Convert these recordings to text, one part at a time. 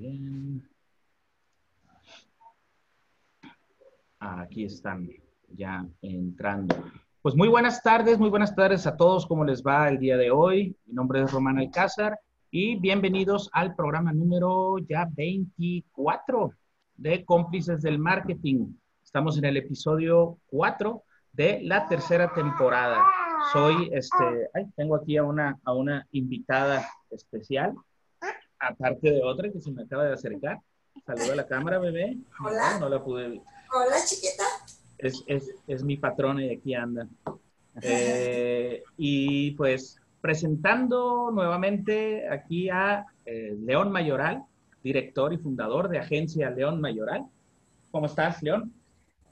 bien. Aquí están ya entrando. Pues muy buenas tardes, muy buenas tardes a todos. ¿Cómo les va el día de hoy? Mi nombre es Román Alcázar y bienvenidos al programa número ya 24 de Cómplices del Marketing. Estamos en el episodio 4 de la tercera temporada. Soy, este, tengo aquí a una, a una invitada especial, aparte de otra que se me acaba de acercar. Saluda a la cámara, bebé. Hola. No, la pude. Hola, chiquita. Es, es, es mi patrona y aquí anda. Eh, y pues presentando nuevamente aquí a eh, León Mayoral, director y fundador de Agencia León Mayoral. ¿Cómo estás, León?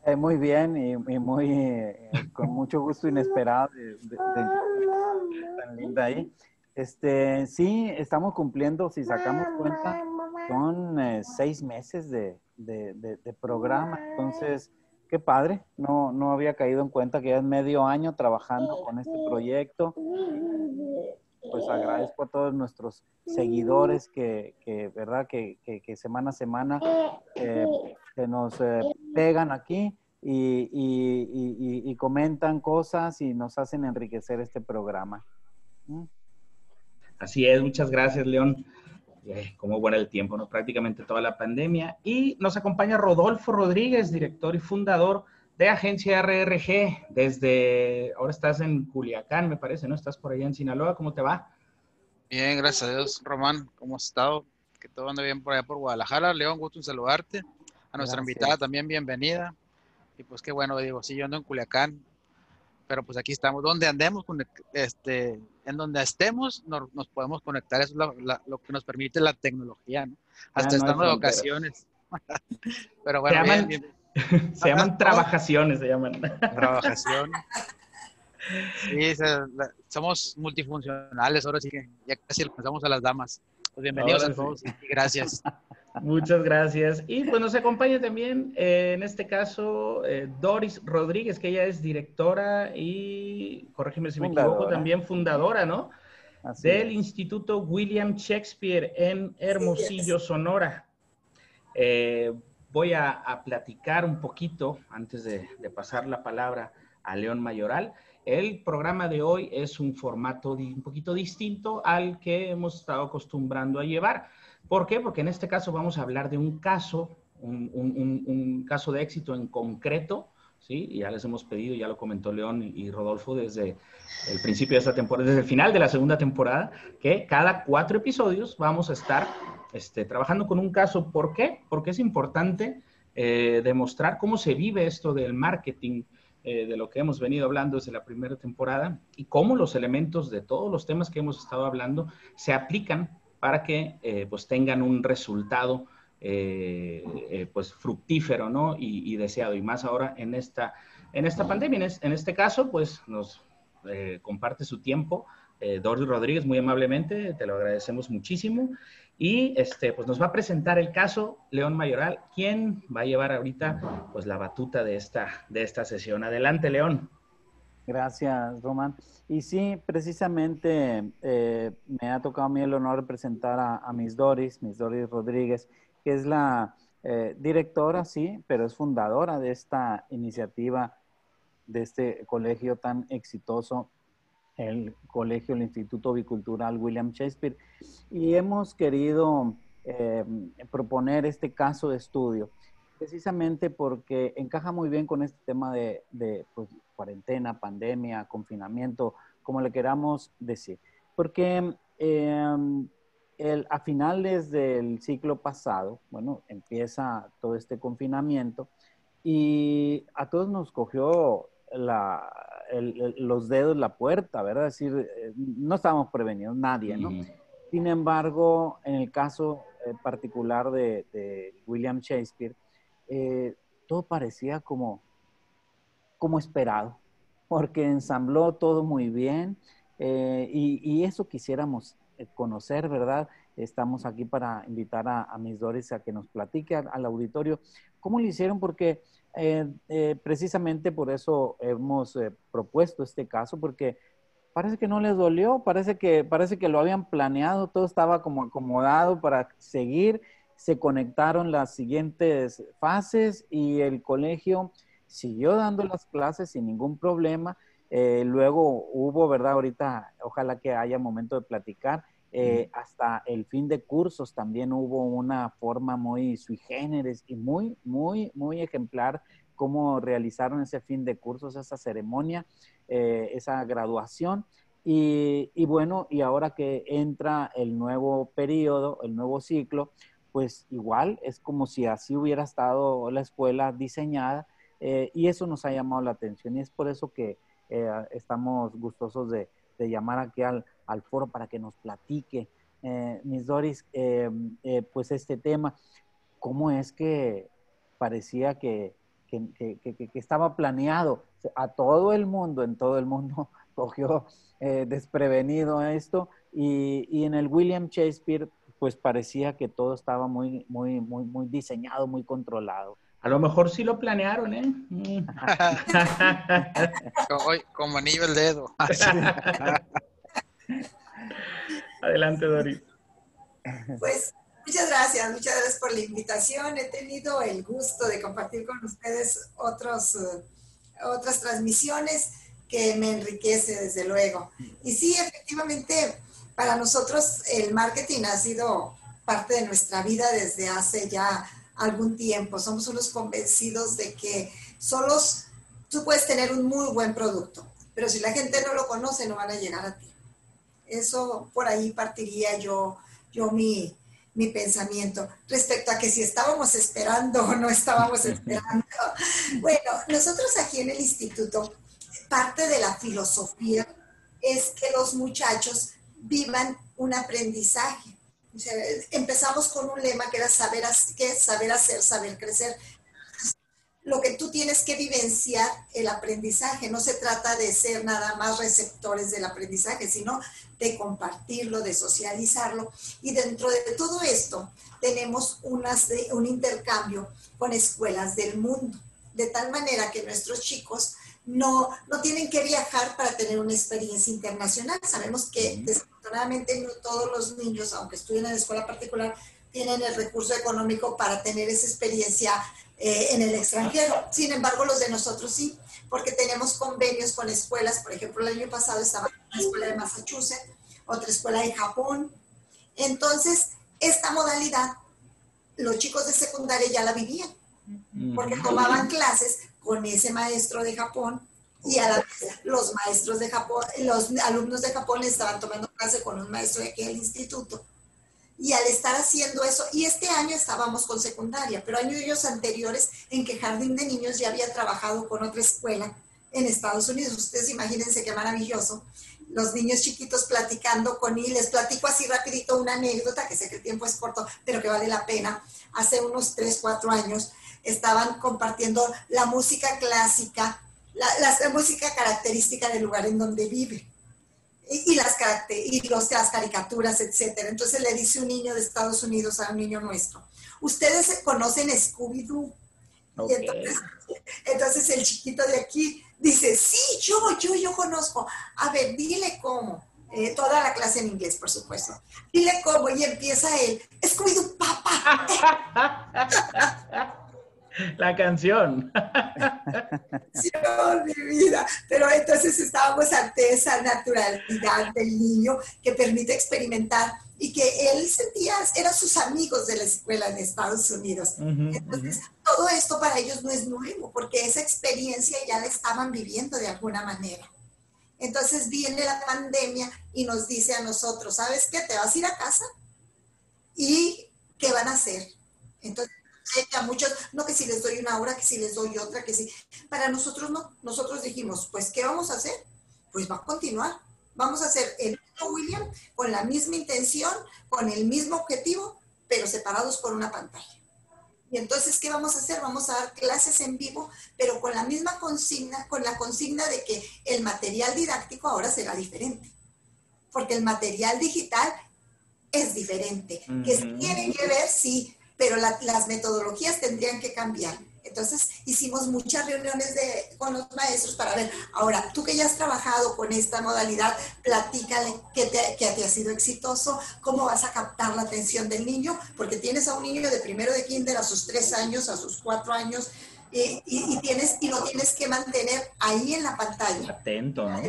Eh, muy bien y, y muy eh, con mucho gusto inesperado de, de- de- tan linda ahí. Este, sí, estamos cumpliendo, si sacamos cuenta, son eh, seis meses de, de- de- de programa. Entonces, qué padre. No, no había caído en cuenta que ya es medio año trabajando con este proyecto. Pues agradezco a todos nuestros seguidores que, que ¿verdad? Que, que- que semana a semana eh, que nos eh, pegan aquí y- y- y comentan cosas y nos hacen enriquecer este programa. ¿Mm? Así es, muchas gracias, León. Eh, cómo buena el tiempo, ¿no? Prácticamente toda la pandemia. Y nos acompaña Rodolfo Rodríguez, director y fundador de Agencia RRG. Desde, ahora estás en Culiacán, me parece, ¿no? Estás por allá en Sinaloa, ¿cómo te va? Bien, gracias a Dios, Román. ¿Cómo has estado? Que todo ande bien por allá por Guadalajara. León, gusto en saludarte. A nuestra Gracias. invitada también, bienvenida. Y pues qué bueno, digo, sí, yo ando en Culiacán, pero pues aquí estamos. Donde andemos, este, en donde estemos, nos, nos podemos conectar. Eso es lo, la- lo que nos permite la tecnología, ¿no? Hasta no hay estando de vacaciones. pero bueno, Se llaman- bien, bien. Se llaman trabajaciones, se llaman. Trabajación. Sí, se- la- somos multifuncionales, ahora sí que ya casi alcanzamos a las damas. Pues bienvenidos Ahora a sí. todos y gracias. Muchas gracias. Y pues nos acompaña también, eh, en este caso, eh, Doris Rodríguez, que ella es directora y, corrígeme si me equivoco, también fundadora, ¿no? Así del es. Instituto William Shakespeare en Hermosillo, Sonora. Eh, voy a, a platicar un poquito antes de, de pasar la palabra a León Mayoral. El programa de hoy es un formato un poquito distinto al que hemos estado acostumbrando a llevar. ¿Por qué? Porque en este caso vamos a hablar de un caso, un, caso de éxito en concreto, ¿sí? Ya les hemos pedido, ya lo comentó León y, y Rodolfo desde el principio de esta temporada, desde el final de la segunda temporada, que cada cuatro episodios vamos a estar este, trabajando con un caso. ¿Por qué? Porque es importante eh, demostrar cómo se vive esto del marketing, eh, de lo que hemos venido hablando desde la primera temporada y cómo los elementos de todos los temas que hemos estado hablando se aplican para que eh, pues tengan un resultado eh, eh, pues fructífero ¿no? y, deseado. Y más ahora en esta, en esta pandemia. En, es- en este caso, pues nos eh, comparte su tiempo. Doris Rodríguez, muy amablemente, te lo agradecemos muchísimo. Y este, pues nos va a presentar el caso León Mayoral, quien va a llevar ahorita pues la batuta de esta, de esta sesión. Adelante, León. Gracias, Román. Y sí, precisamente eh, me ha tocado a mí el honor de presentar a, a Miss Doris, Miss Doris Rodríguez, que es la eh, directora, sí, pero es fundadora de esta iniciativa, de este colegio tan exitoso, el colegio, el Instituto Bicultural William Shakespeare. Y hemos querido eh, proponer este caso de estudio precisamente porque encaja muy bien con este tema de, de, pues, cuarentena, pandemia, confinamiento, como le queramos decir. Porque eh, el, a finales del ciclo pasado, bueno, empieza todo este confinamiento y a todos nos cogió la, el, el, los dedos la puerta, ¿verdad? Es decir, eh, no estábamos prevenidos, nadie, ¿no? Mm. Sin embargo, en el caso eh, particular de, de, William Shakespeare, eh, todo parecía como, como esperado, porque ensambló todo muy bien eh, y, eso quisiéramos eh, conocer, ¿verdad? Estamos aquí para invitar a, a Miss a que nos platique al, auditorio cómo lo hicieron, porque eh, precisamente por eso hemos propuesto este caso, porque parece que no les dolió, parece que, parece que lo habían planeado, todo estaba como acomodado para seguir se conectaron las siguientes fases y el colegio siguió dando las clases sin ningún problema. Eh, luego hubo, ¿verdad? Ahorita, ojalá que haya momento de platicar. Eh, hasta el fin de cursos también hubo una forma muy sui generis y muy, muy, muy ejemplar cómo realizaron ese fin de cursos, esa ceremonia, eh, esa graduación. Y, y, bueno, y ahora que entra el nuevo periodo, el nuevo ciclo, pues igual es como si así hubiera estado la escuela diseñada eh, y eso nos ha llamado la atención y es por eso que eh, estamos gustosos de, llamar aquí al, foro para que nos platique, eh, Miss Doris, pues este tema, cómo es que parecía que, estaba planeado a todo el mundo, en todo el mundo cogió desprevenido esto y, y en el William Shakespeare pues parecía que todo estaba muy, muy, muy, muy diseñado, muy controlado. A lo mejor sí lo planearon, ¿eh? Mm. como, anillo el dedo. Adelante, Doris. Pues muchas gracias, muchas gracias por la invitación. He tenido el gusto de compartir con ustedes otros, eh, otras transmisiones que me enriquece, desde luego. Y sí, efectivamente, para nosotros el marketing ha sido parte de nuestra vida desde hace ya algún tiempo. Somos unos convencidos de que solos tú puedes tener un muy buen producto, pero si la gente no lo conoce no van a llegar a ti. Eso por ahí partiría yo, yo mi, mi pensamiento respecto a que si estábamos esperando o no estábamos esperando. Bueno, nosotros aquí en el instituto, parte de la filosofía es que los muchachos vivan un aprendizaje. Empezamos con un lema que era saber, que saber hacer, saber crecer. Lo que tú tienes que vivenciar el aprendizaje, no se trata de ser nada más receptores del aprendizaje, sino de compartirlo, de socializarlo. Y dentro de todo esto tenemos unas un intercambio con escuelas del mundo, de tal manera que nuestros chicos no, no tienen que viajar para tener una experiencia internacional. Sabemos que desafortunadamente no todos los niños, aunque estudien en escuela particular, tienen el recurso económico para tener esa experiencia eh, en el extranjero. Sin embargo, los de nosotros sí, porque tenemos convenios con escuelas. Por ejemplo, el año pasado estaba una escuela de Massachusetts, otra escuela de Japón. Entonces, esta modalidad, los chicos de secundaria ya la vivían, porque tomaban clases con ese maestro de Japón y a la los maestros de Japón, los alumnos de Japón estaban tomando clase con un maestro de aquel instituto. Y al estar haciendo eso, y este año estábamos con secundaria, pero años anteriores en que Jardín de Niños ya había trabajado con otra escuela en Estados Unidos. Ustedes imagínense qué maravilloso. Los niños chiquitos platicando con él. Les platico así rapidito una anécdota, que sé que el tiempo es corto, pero que vale la pena. Hace unos 3, 4 años estaban compartiendo la música clásica, la, música característica del lugar en donde vive. Y, las, y los, las caricaturas, etcétera. Entonces le dice un niño de Estados Unidos a un niño nuestro, ustedes conocen Scooby-Doo. Entonces, entonces, el chiquito de aquí dice, sí, yo, yo, yo conozco. A ver, dile cómo. Eh, toda la clase en inglés, por supuesto. Dile cómo y empieza él, Scooby-Doo, papá. La canción. Sí, mi vida. Pero entonces estábamos ante esa naturalidad del niño que permite experimentar y que él sentía, eran sus amigos de la escuela en Estados Unidos. entonces, todo esto para ellos no es nuevo, porque esa experiencia ya la estaban viviendo de alguna manera. Entonces viene la pandemia y nos dice a nosotros, ¿sabes qué? ¿Te vas a ir a casa? ¿Y qué van a hacer? Entonces a muchos, no que si les doy una hora, que si les doy otra, que si. Para nosotros no, nosotros dijimos, pues, ¿qué vamos a hacer? Pues va a continuar. Vamos a hacer el mismo William con la misma intención, con el mismo objetivo, pero separados por una pantalla. Y entonces, ¿qué vamos a hacer? Vamos a dar clases en vivo, pero con la misma consigna, con la consigna de que el material didáctico ahora será diferente. Porque el material digital es diferente. Que tiene que ver, sí, pero las metodologías tendrían que cambiar. Entonces hicimos muchas reuniones de, con los maestros para ver, ahora, tú que ya has trabajado con esta modalidad, platícale qué te, qué te ha sido exitoso, cómo vas a captar la atención del niño, porque tienes a un niño de primero de kinder a sus tres años, a sus cuatro años, y, y, tienes, y lo tienes que mantener ahí en la pantalla. Atento, ¿no?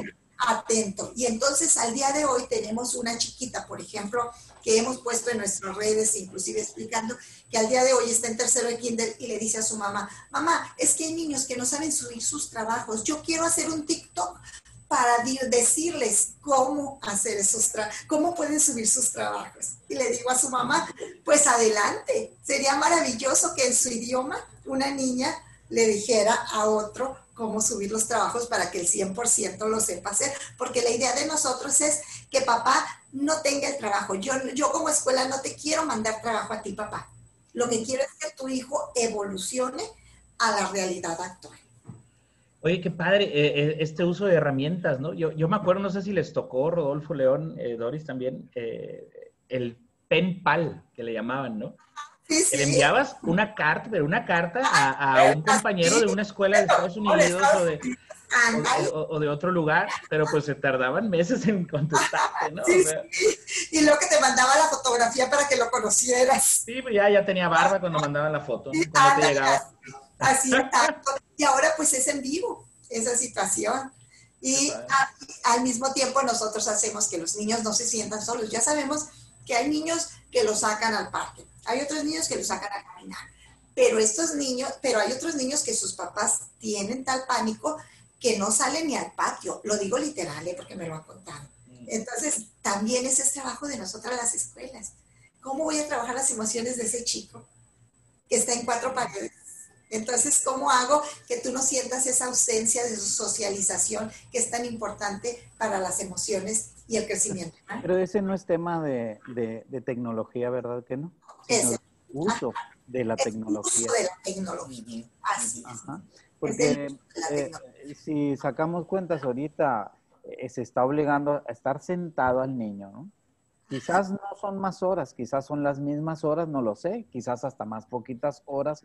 Atento. Y entonces al día de hoy tenemos una chiquita, por ejemplo, que hemos puesto en nuestras redes, inclusive explicando que al día de hoy está en tercero de kinder y le dice a su mamá, mamá, es que hay niños que no saben subir sus trabajos, yo quiero hacer un TikTok para decirles cómo hacer esos cómo pueden subir sus trabajos. Y le digo a su mamá, pues adelante, sería maravilloso que en su idioma una niña le dijera a otro cómo subir los trabajos para que el 100% lo sepa hacer, porque la idea de nosotros es que papá no tenga el trabajo. Yo, yo como escuela no te quiero mandar trabajo a ti, papá. Lo que quiero es que tu hijo evolucione a la realidad actual. Oye, qué padre eh, eh, este uso de herramientas, ¿no? Yo, yo, me acuerdo, no sé si les tocó, Rodolfo León, eh, Doris también, el pen pal que le llamaban, ¿no? Le enviabas una carta, pero una carta a, un compañero de una escuela de Estados Unidos o de, o, de otro lugar, pero pues se tardaban meses en contestarte, ¿no? Y luego que te mandaba la fotografía para que lo conocieras. Sí, pues ya, ya tenía barba cuando mandaba la foto, cuando te llegaba. Así, Y ahora pues es en vivo esa situación. Y al mismo tiempo nosotros hacemos que los niños no se sientan solos. Ya sabemos que hay niños que los sacan al parque hay otros niños que los sacan a caminar, pero estos niños, pero hay otros niños que sus papás tienen tal pánico que no salen ni al patio. Lo digo literal, ¿eh? porque me lo han contado. Mm. Entonces, también ese es trabajo de nosotras las escuelas. ¿Cómo voy a trabajar las emociones de ese chico que está en cuatro paredes? Entonces, ¿cómo hago que tú no sientas esa ausencia de su socialización que es tan importante para las emociones y el crecimiento? Pero ese no es tema de, de tecnología, ¿verdad que no? Es uso de la tecnología. Uso de la tecnología. Así Porque eh, si sacamos cuentas ahorita, eh, se está obligando a estar sentado al niño, ¿no? Quizás no son más horas, quizás son las mismas horas, no lo sé, quizás hasta más poquitas horas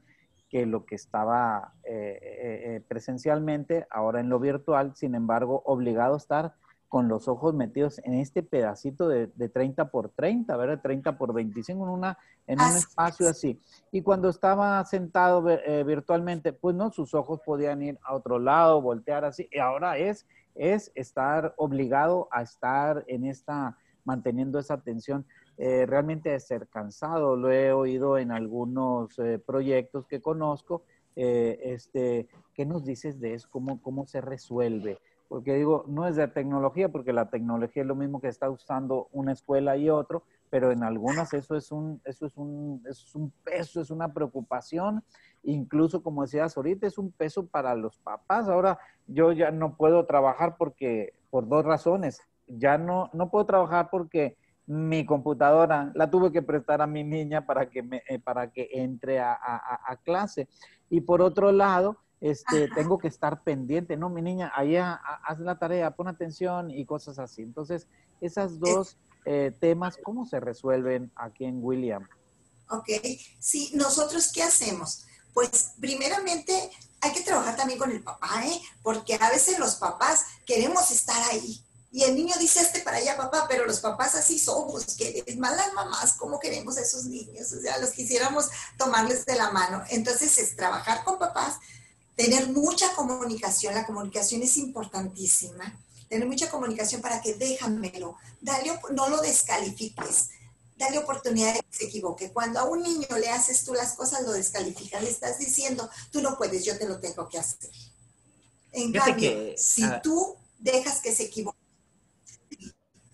que lo que estaba eh, presencialmente, ahora en lo virtual, sin embargo, obligado a estar con los ojos metidos en este pedacito de, 30 por 30, ¿verdad? 30 por 25 en, una, en un espacio así. Y cuando estaba sentado eh, virtualmente, pues no, sus ojos podían ir a otro lado, voltear así. Y ahora es, es estar obligado a estar en esta, manteniendo esa atención. Eh, realmente de ser cansado, lo he oído en algunos eh, proyectos que conozco. este, ¿Qué nos dices de eso? ¿Cómo, cómo se resuelve? Porque digo, no es de tecnología, porque la tecnología es lo mismo que está usando una escuela y otro, pero en algunas eso es un, eso es un, es un peso, es una preocupación, incluso como decías ahorita, es un peso para los papás. Ahora yo ya no puedo trabajar porque, por dos razones, ya no, no puedo trabajar porque mi computadora la tuve que prestar a mi niña para que, me, eh, para que entre a clase. Y por otro lado, este, tengo que estar pendiente, no, mi niña, ahí haz la tarea, pon atención y cosas así. Entonces, esas dos eh, temas, ¿cómo se resuelven aquí en William? Ok, sí, nosotros qué hacemos? Pues primeramente hay que trabajar también con el papá, ¿eh? Porque a veces los papás queremos estar ahí. Y el niño dice este para allá, papá, pero los papás así somos, que es malas mamás, ¿cómo queremos a esos niños? O sea, los quisiéramos tomarles de la mano. Entonces es trabajar con papás, tener mucha comunicación, la comunicación es importantísima, tener mucha comunicación para que déjamelo, dale, no lo descalifiques, dale oportunidad de que se equivoque. Cuando a un niño le haces tú las cosas, lo descalificas, le estás diciendo, tú no puedes, yo te lo tengo que hacer. En cambio, si tú dejas que se equivoque.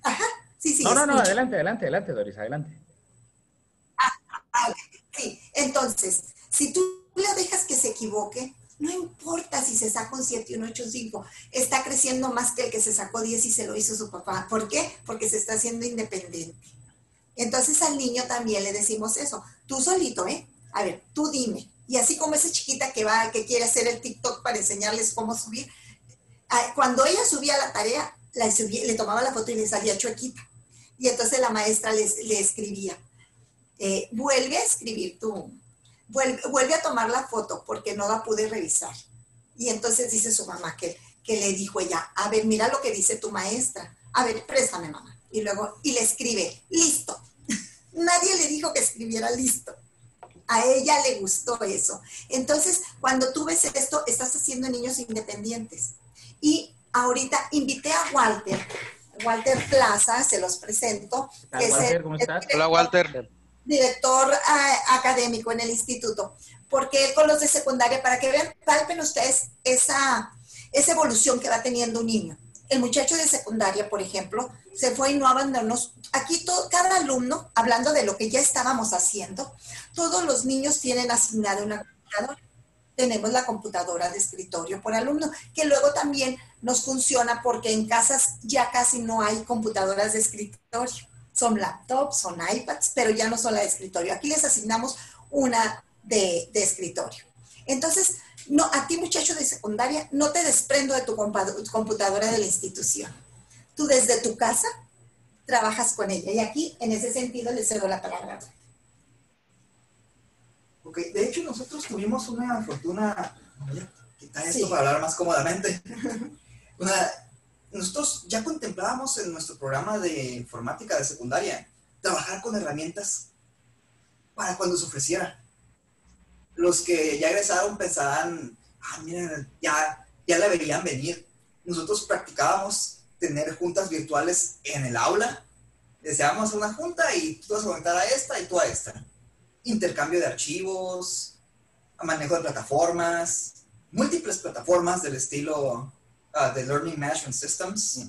Ajá, sí, sí. No, no, no, adelante, adelante, adelante, Doris, adelante. Ah, ah, sí, entonces, si tú le dejas que se equivoque, no importa si se sacó un 7 y un 8 5, está creciendo más que el que se sacó 10 y se lo hizo su papá. ¿Por qué? Porque se está haciendo independiente. Entonces al niño también le decimos eso. Tú solito, ¿eh? A ver, tú dime. Y así como esa chiquita que va, que quiere hacer el TikTok para enseñarles cómo subir, ah, cuando ella subía la tarea, le tomaba la foto y le salía chuequita. Y entonces la maestra le escribía, eh, vuelve a escribir tú vuelve, a tomar la foto porque no la pude revisar. Y entonces dice su mamá que, que le dijo ella, a ver, mira lo que dice tu maestra. A ver, préstame, mamá. Y luego, y le escribe, listo. Nadie le dijo que escribiera listo. A ella le gustó eso. Entonces, cuando tú ves esto, estás haciendo niños independientes. Y ahorita invité a Walter, Walter Plaza, se los presento. Walter, ¿cómo estás? Hola, Walter director ah, académico en el instituto, porque él con los de secundaria, para que vean, palpen ustedes esa, esa evolución que va teniendo un niño. El muchacho de secundaria, por ejemplo, se fue y no abandonó. Aquí todo, cada alumno, hablando de lo que ya estábamos haciendo, todos los niños tienen asignada una computadora. Tenemos la computadora de escritorio por alumno, que luego también nos funciona porque en casas ya casi no hay computadoras de escritorio son laptops, son iPads, pero ya no son la de escritorio. Aquí les asignamos una de, escritorio. Entonces, no, a ti muchacho de secundaria, no te desprendo de tu computadora de la institución. Tú desde tu casa trabajas con ella. Y aquí, en ese sentido, le cedo la palabra. Ok, de hecho nosotros tuvimos una fortuna, quitar esto para hablar más cómodamente, una nosotros ya contemplábamos en nuestro programa de informática de secundaria trabajar con herramientas para cuando se ofreciera. Los que ya egresaron pensaban, ah, miren, ya, ya la verían venir. Nosotros practicábamos tener juntas virtuales en el aula. Deseábamos una junta y tú vas a conectar a esta y tú a esta. Intercambio de archivos, manejo de plataformas, múltiples plataformas del estilo Ah, de Learning Management Systems.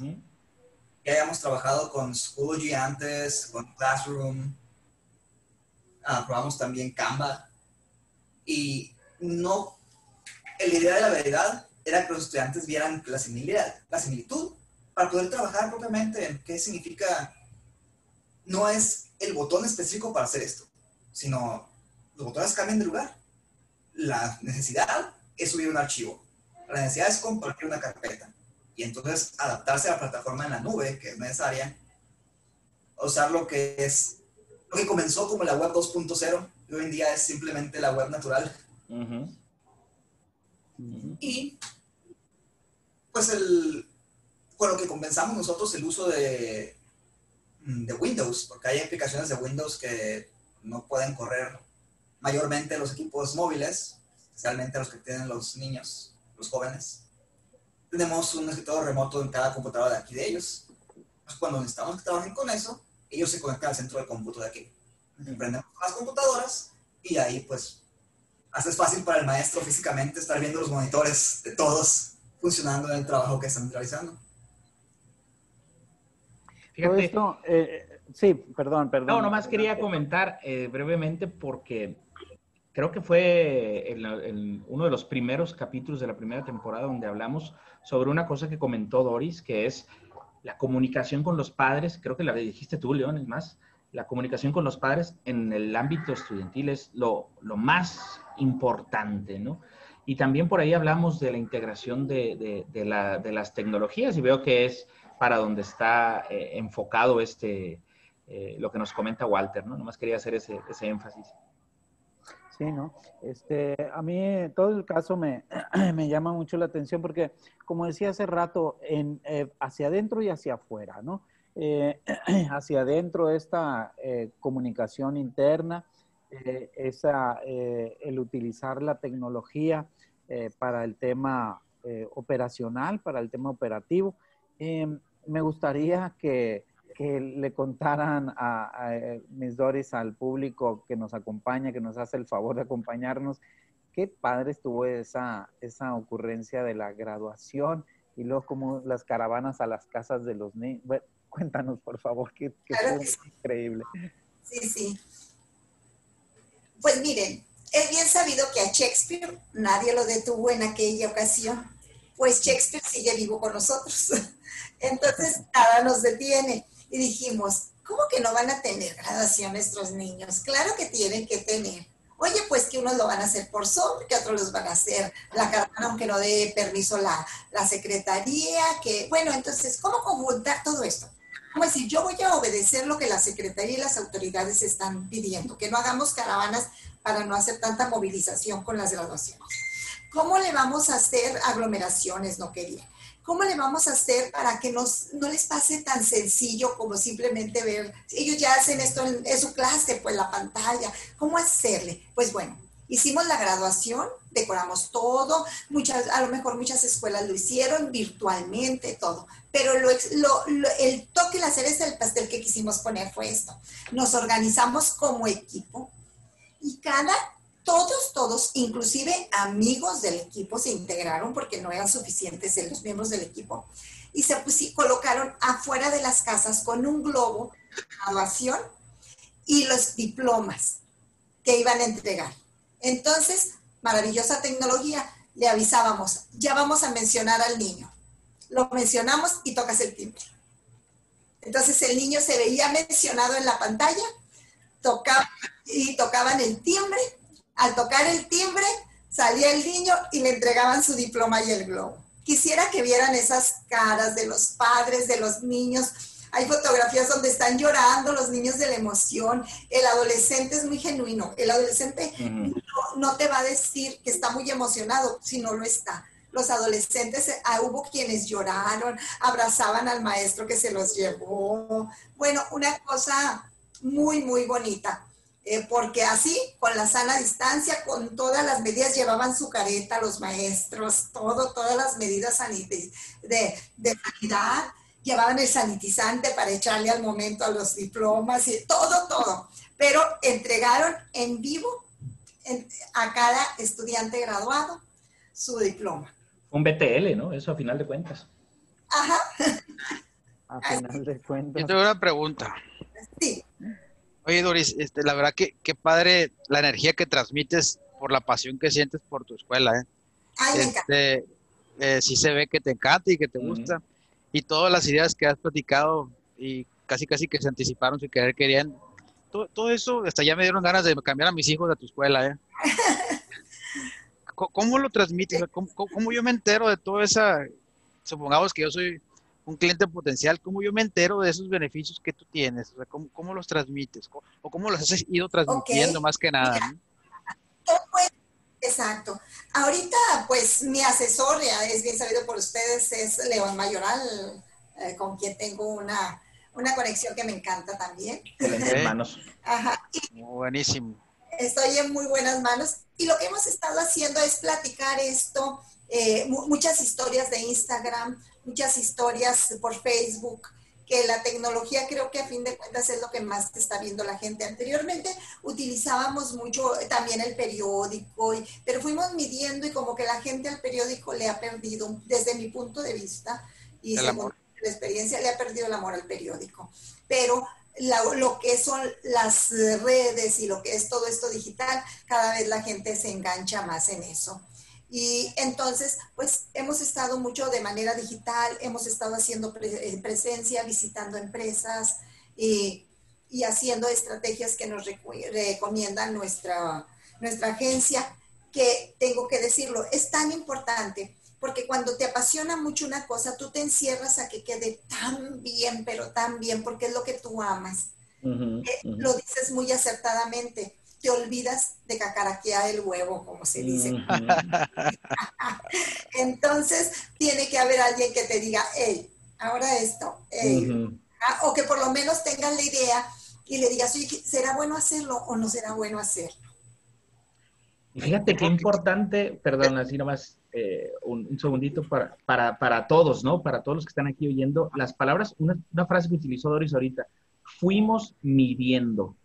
Ya hayamos trabajado con Schoology antes, con Classroom. Uh, probamos también Canva. Y no, la idea de la verdad era que los estudiantes vieran la similitud, la similitud para poder trabajar propiamente en qué significa, no es el botón específico para hacer esto, sino los botones cambian de lugar. La necesidad es subir un archivo la necesidad es compartir una carpeta y entonces adaptarse a la plataforma en la nube, que es necesaria, usar lo que es, lo que comenzó como la web 2.0 y hoy en día es simplemente la web natural. Y pues el, con lo que comenzamos nosotros el uso de, de Windows, porque hay aplicaciones de Windows que no pueden correr mayormente los equipos móviles, especialmente los que tienen los niños los jóvenes. Tenemos un escritorio remoto en cada computadora de aquí de ellos. Pues cuando necesitamos que trabajen con eso, ellos se conectan al centro de cómputo de aquí. Prendemos las computadoras y ahí pues hace fácil para el maestro físicamente estar viendo los monitores de todos funcionando en el trabajo que están realizando. Fíjate. Esto, eh, sí, perdón, perdón. No, nomás quería comentar eh, brevemente porque creo que fue uno de los primeros capítulos de la primera temporada donde hablamos sobre una cosa que comentó Doris, que es la comunicación con los padres. Creo que la dijiste tú, León, es más. La comunicación con los padres en el ámbito estudiantil es lo, más importante, ¿no? Y también por ahí hablamos de la integración de, las tecnologías y veo que es para donde está eh, enfocado este, eh, lo que nos comenta Walter, ¿no? Nomás quería hacer ese énfasis. Sí, ¿no? Este, a mí todo el caso me, me llama mucho la atención porque, como decía hace rato, en, eh, hacia adentro y hacia afuera, ¿no? Eh, hacia adentro esta eh, comunicación interna, esa, el utilizar la tecnología para el tema operacional, para el tema operativo. me gustaría que que le contaran a, eh, mis Doris, al público que nos acompaña, que nos hace el favor de acompañarnos, qué padre estuvo esa, esa ocurrencia de la graduación y luego como las caravanas a las casas de los niños. cuéntanos, por favor, que, increíble. Sí, sí. Pues miren, es bien sabido que a Shakespeare nadie lo detuvo en aquella ocasión, pues Shakespeare sigue vivo con nosotros. Entonces, nada nos detiene y dijimos, ¿cómo que no van a tener graduación nuestros niños? Claro que tienen que tener. Oye, pues que unos lo van a hacer por sobre, que otros los van a hacer la caravana, aunque no dé permiso la, la secretaría, que, bueno, entonces, ¿cómo conjuntar todo esto? Como decir, yo voy a obedecer lo que la secretaría y las autoridades están pidiendo, que no hagamos caravanas para no hacer tanta movilización con las graduaciones. ¿Cómo le vamos a hacer aglomeraciones? No quería. ¿Cómo le vamos a hacer para que nos, no les pase tan sencillo como simplemente ver, ellos ya hacen esto en, su clase, pues la pantalla, ¿cómo hacerle? Pues bueno, hicimos la graduación, decoramos todo, muchas, a lo mejor muchas escuelas lo hicieron virtualmente, todo, pero lo, lo, el toque, la cereza del pastel que quisimos poner fue esto. Nos organizamos como equipo y cada todos, todos, inclusive amigos del equipo se integraron porque no eran suficientes los miembros del equipo y se pues, colocaron afuera de las casas con un globo, graduación y los diplomas que iban a entregar. Entonces, maravillosa tecnología, le avisábamos, ya vamos a mencionar al niño. Lo mencionamos y tocas el timbre. Entonces el niño se veía mencionado en la pantalla, tocaba y tocaban el timbre al tocar el timbre, salía el niño y le entregaban su diploma y el globo. Quisiera que vieran esas caras de los padres, de los niños. Hay fotografías donde están llorando los niños de la emoción. El adolescente es muy genuino. El adolescente no, te va a decir que está muy emocionado si no lo está. Los adolescentes, ah, hubo quienes lloraron, abrazaban al maestro que se los llevó. Bueno, una cosa muy, muy bonita. Eh, porque así, con la sana distancia, con todas las medidas, llevaban su careta los maestros, todo, todas las medidas de, de sanidad, llevaban el sanitizante para echarle al momento a los diplomas, y todo, todo. Pero entregaron en vivo a cada estudiante graduado su diploma. Un BTL, ¿no? Eso a final de cuentas. Ajá. A final de cuentas. Yo tengo una pregunta. Sí. Oye, Doris, este, la verdad que qué padre la energía que transmites por la pasión que sientes por tu escuela, ¿eh? Ay, me este, eh, sí se ve que te encanta y que te gusta. Y todas las ideas que has platicado y casi casi que se anticiparon sin querer querían. Todo, todo eso, hasta ya me dieron ganas de cambiar a mis hijos de tu escuela, ¿eh? ¿Cómo lo transmites? ¿Cómo, ¿Cómo, yo me entero de toda esa, supongamos que yo soy un cliente potencial, ¿cómo yo me entero de esos beneficios que tú tienes? O sea, ¿cómo, cómo los transmites? ¿O cómo los has ido transmitiendo más que nada? exacto. Ahorita, pues, mi asesor, ya es bien sabido por ustedes, es León Mayoral, eh, con quien tengo una, una conexión que me encanta también. Excelentes manos. Ajá. Buenísimo. Estoy en muy buenas manos. Y lo que hemos estado haciendo es platicar esto, eh, muchas historias de Instagram, muchas historias por Facebook, que la tecnología creo que a fin de cuentas es lo que más está viendo la gente. Anteriormente utilizábamos mucho también el periódico, pero fuimos midiendo y como que la gente al periódico le ha perdido, desde mi punto de vista y según la experiencia, le ha perdido el amor al periódico. Pero lo que son las redes y lo que es todo esto digital, cada vez la gente se engancha más en eso. Y entonces, pues hemos estado mucho de manera digital, hemos estado haciendo eh, presencia, visitando empresas y, y, haciendo estrategias que nos recomienda nuestra, nuestra agencia, que tengo que decirlo, es tan importante porque cuando te apasiona mucho una cosa, tú te encierras a que quede tan bien, pero tan bien, porque es lo que tú amas. Eh, lo dices muy acertadamente te olvidas de cacaraquear el huevo, como se dice. Entonces, tiene que haber alguien que te diga, hey, ahora esto, ah, o que por lo menos tengan la idea y le digas, oye, ¿será bueno hacerlo o no será bueno hacerlo? Y fíjate qué importante, perdón, así nomás eh, un, segundito para, para, para, todos, ¿no? Para todos los que están aquí oyendo, las palabras, una, una frase que utilizó Doris ahorita, fuimos midiendo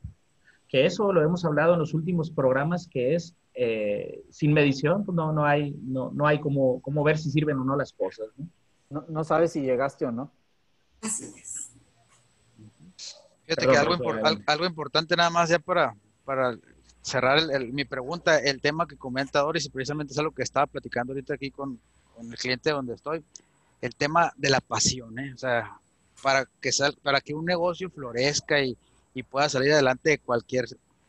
que eso lo hemos hablado en los últimos programas, que es eh, sin medición, pues no, no hay, no, no hay como, como ver si sirven o no las cosas. ¿no? No, sabes si llegaste o no. Así es. Fíjate que algo, algo, importante nada más ya para, para cerrar mi pregunta, el tema que comenta Doris, y precisamente es algo que estaba platicando ahorita aquí con, con el cliente donde estoy, el tema de la pasión, ¿eh? o sea, para que, sal, para que un negocio florezca y, y pueda salir adelante de cualquier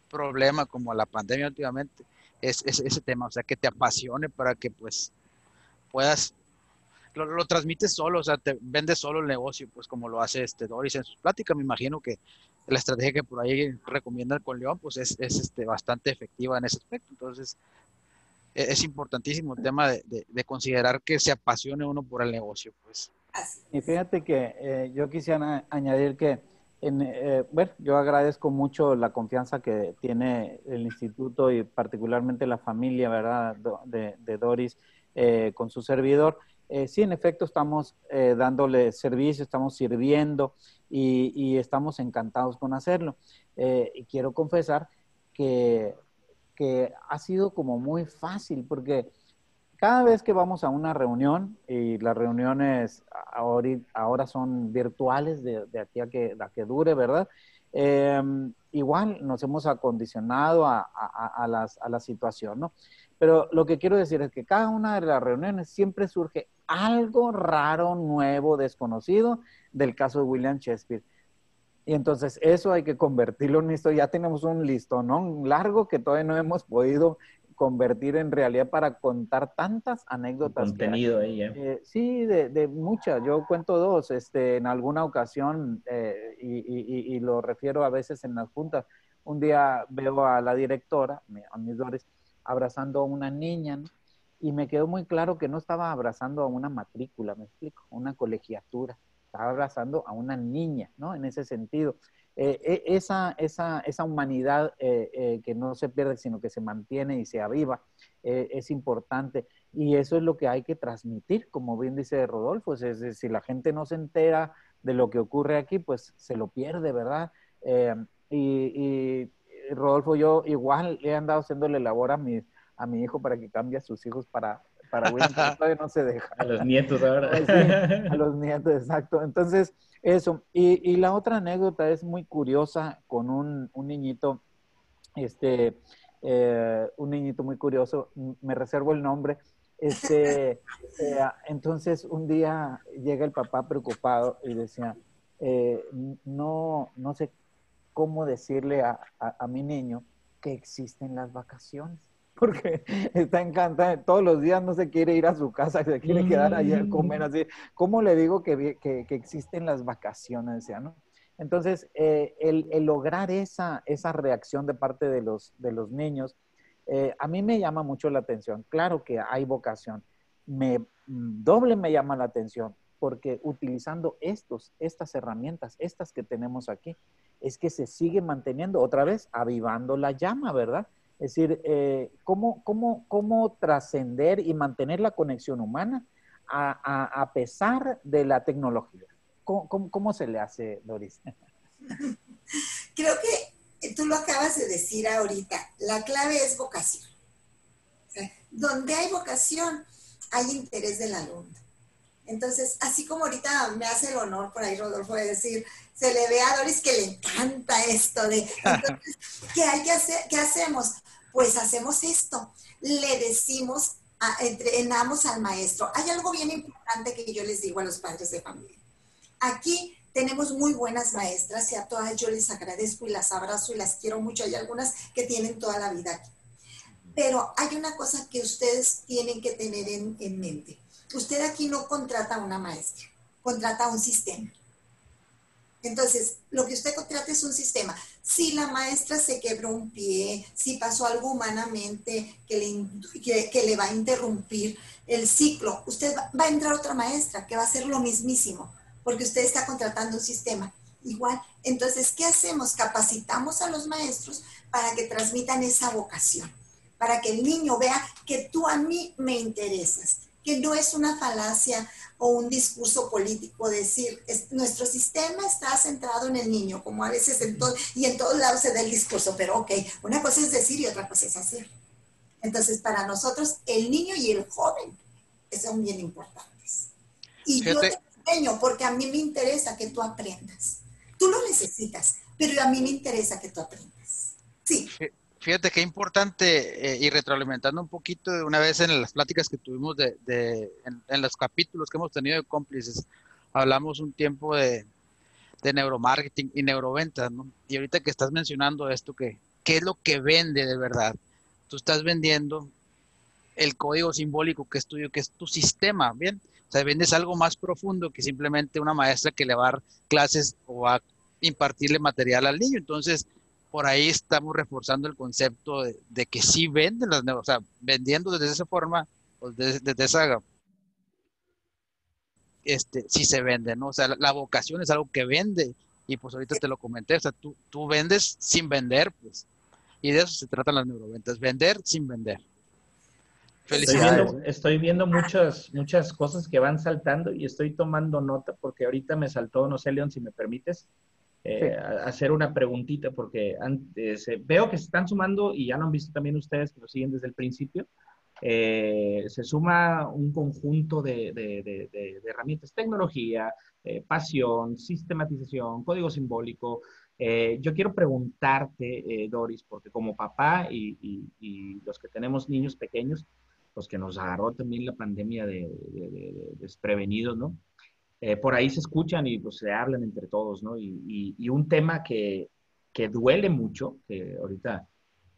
problema como la pandemia últimamente, es, ese tema, o sea, que te apasione para que pues puedas lo, lo transmites solo, o sea, te vendes solo el negocio, pues como lo hace este Doris en sus pláticas. Me imagino que la estrategia que por ahí recomienda con León, pues es, es este, bastante efectiva en ese aspecto. Entonces, e, es importantísimo el tema de, de, considerar que se apasione uno por el negocio, pues. Y fíjate que eh, yo quisiera añadir que, en, eh, bueno, yo agradezco mucho la confianza que tiene el instituto y particularmente la familia, ¿verdad?, de, Doris eh, con su servidor. sí, en efecto, estamos dándole servicio, estamos sirviendo y, y, estamos encantados con hacerlo. y quiero confesar que que ha sido como muy fácil porque cada vez que vamos a una reunión y las reuniones ahora, son virtuales de, aquí a que, que dure, ¿verdad? Em, igual nos hemos acondicionado a, a, las, a la situación, ¿no? Pero lo que quiero decir es que cada una de las reuniones siempre surge algo raro, nuevo, desconocido del caso de William Shakespeare. Y entonces eso hay que convertirlo en esto. Ya tenemos un listón largo que todavía no hemos podido convertir en realidad para contar tantas anécdotas. contenido ahí, ¿eh? ¿eh? sí, de, de, muchas. Yo cuento dos. Este, en alguna ocasión, eh, y, y, y, lo refiero a veces en las juntas, un día veo a la directora, a mis dores, abrazando a una niña, y me quedó muy claro que no estaba abrazando a una matrícula, me explico, una colegiatura está abrazando a una niña, ¿no? En ese sentido. Eh, e, esa, esa, esa, humanidad eh, eh, que no se pierde, sino que se mantiene y se aviva, es importante. Y eso es lo que hay que transmitir, como bien dice Rodolfo. Es, si la gente no se entera de lo que ocurre aquí, pues se lo pierde, ¿verdad? Y, Rodolfo, yo igual he andado haciéndole labor a a mi hijo para que cambie a sus hijos para, para William todavía no se deja. A los nietos ahora. a los nietos, exacto. Entonces, eso. Y, y, la otra anécdota es muy curiosa con un, un niñito, este, eh, un niñito muy curioso, me reservo el nombre. Este, eh, entonces, un día llega el papá preocupado y decía, eh, no, no sé cómo decirle a, a mi niño que existen las vacaciones porque está encantada. Todos los días no se quiere ir a su casa, se quiere quedar ahí a comer así. ¿Cómo le digo que, que, que existen las vacaciones? ¿no? Entonces, eh, el, el, lograr esa, esa reacción de parte de los, de los niños, eh, a mí me llama mucho la atención. Claro que hay vocación. Me, doble me llama la atención porque utilizando estos, estas herramientas, estas que tenemos aquí, es que se sigue manteniendo otra vez, avivando la llama, ¿verdad? Es decir, eh, ¿cómo, cómo, cómo trascender y mantener la conexión humana a, a, pesar de la tecnología? ¿Cómo, ¿Cómo, se le hace, Doris? Creo que tú lo acabas de decir ahorita, la clave es vocación. donde hay vocación, hay interés del alumno. Entonces, así como ahorita me hace el honor por ahí, Rodolfo, de decir, se le ve a Doris que le encanta esto de, entonces, ¿qué hay que hacer? ¿Qué hacemos? Pues hacemos esto, le decimos, entrenamos al maestro. Hay algo bien importante que yo les digo a los padres de familia. Aquí tenemos muy buenas maestras y a todas yo les agradezco y las abrazo y las quiero mucho. Hay algunas que tienen toda la vida aquí. Pero hay una cosa que ustedes tienen que tener en, en mente. Usted aquí no contrata a una maestra, contrata a un sistema. Entonces, lo que usted contrata es un sistema. Si la maestra se quebró un pie, si pasó algo humanamente que le, que, le va a interrumpir el ciclo, usted va, va, a entrar otra maestra que va a hacer lo mismísimo, porque usted está contratando un sistema. Igual, entonces, ¿qué hacemos? Capacitamos a los maestros para que transmitan esa vocación, para que el niño vea que tú a mí me interesas, que no es una falacia o un discurso político decir, nuestro sistema está centrado en el niño, como a veces en todo, y en todos lados se da el discurso, pero ok, una cosa es decir y otra cosa es hacer. Entonces, para nosotros, el niño y el joven son bien importantes. Y yo te enseño porque a mí me interesa que tú aprendas. Tú lo necesitas, pero a mí me interesa que tú aprendas. Sí. Fíjate qué importante eh, y retroalimentando un poquito de una vez en las pláticas que tuvimos de, de en, los capítulos que hemos tenido de cómplices, hablamos un tiempo de, de neuromarketing y neuroventas, ¿no? Y ahorita que estás mencionando esto, que, ¿qué es lo que vende de verdad? Tú estás vendiendo el código simbólico que es tuyo, que es tu sistema, ¿bien? O sea, vendes algo más profundo que simplemente una maestra que le va a dar clases o a impartirle material al niño. Entonces, por ahí estamos reforzando el concepto de, que sí venden las, o sea, vendiendo desde esa forma, pues desde, desde esa este, sí se vende, ¿no? O sea, la, vocación es algo que vende. Y pues ahorita te lo comenté, o sea, tú, tú vendes sin vender, pues. Y de eso se tratan las neuroventas, vender sin vender. Felicidades. Estoy viendo, muchas, muchas cosas que van saltando y estoy tomando nota porque ahorita me saltó, no sé, León, si me permites, eh, hacer una preguntita porque antes, eh, veo que se están sumando y ya lo han visto también ustedes que lo siguen desde el principio. Eh, se suma un conjunto de, herramientas, tecnología, eh, pasión, sistematización, código simbólico. Eh, yo quiero preguntarte, Doris, porque como papá y, los que tenemos niños pequeños, los que nos agarró también la pandemia de, desprevenidos, ¿no? Por ahí se escuchan y pues, se hablan entre todos, ¿no? Y, un tema que, que, duele mucho, que ahorita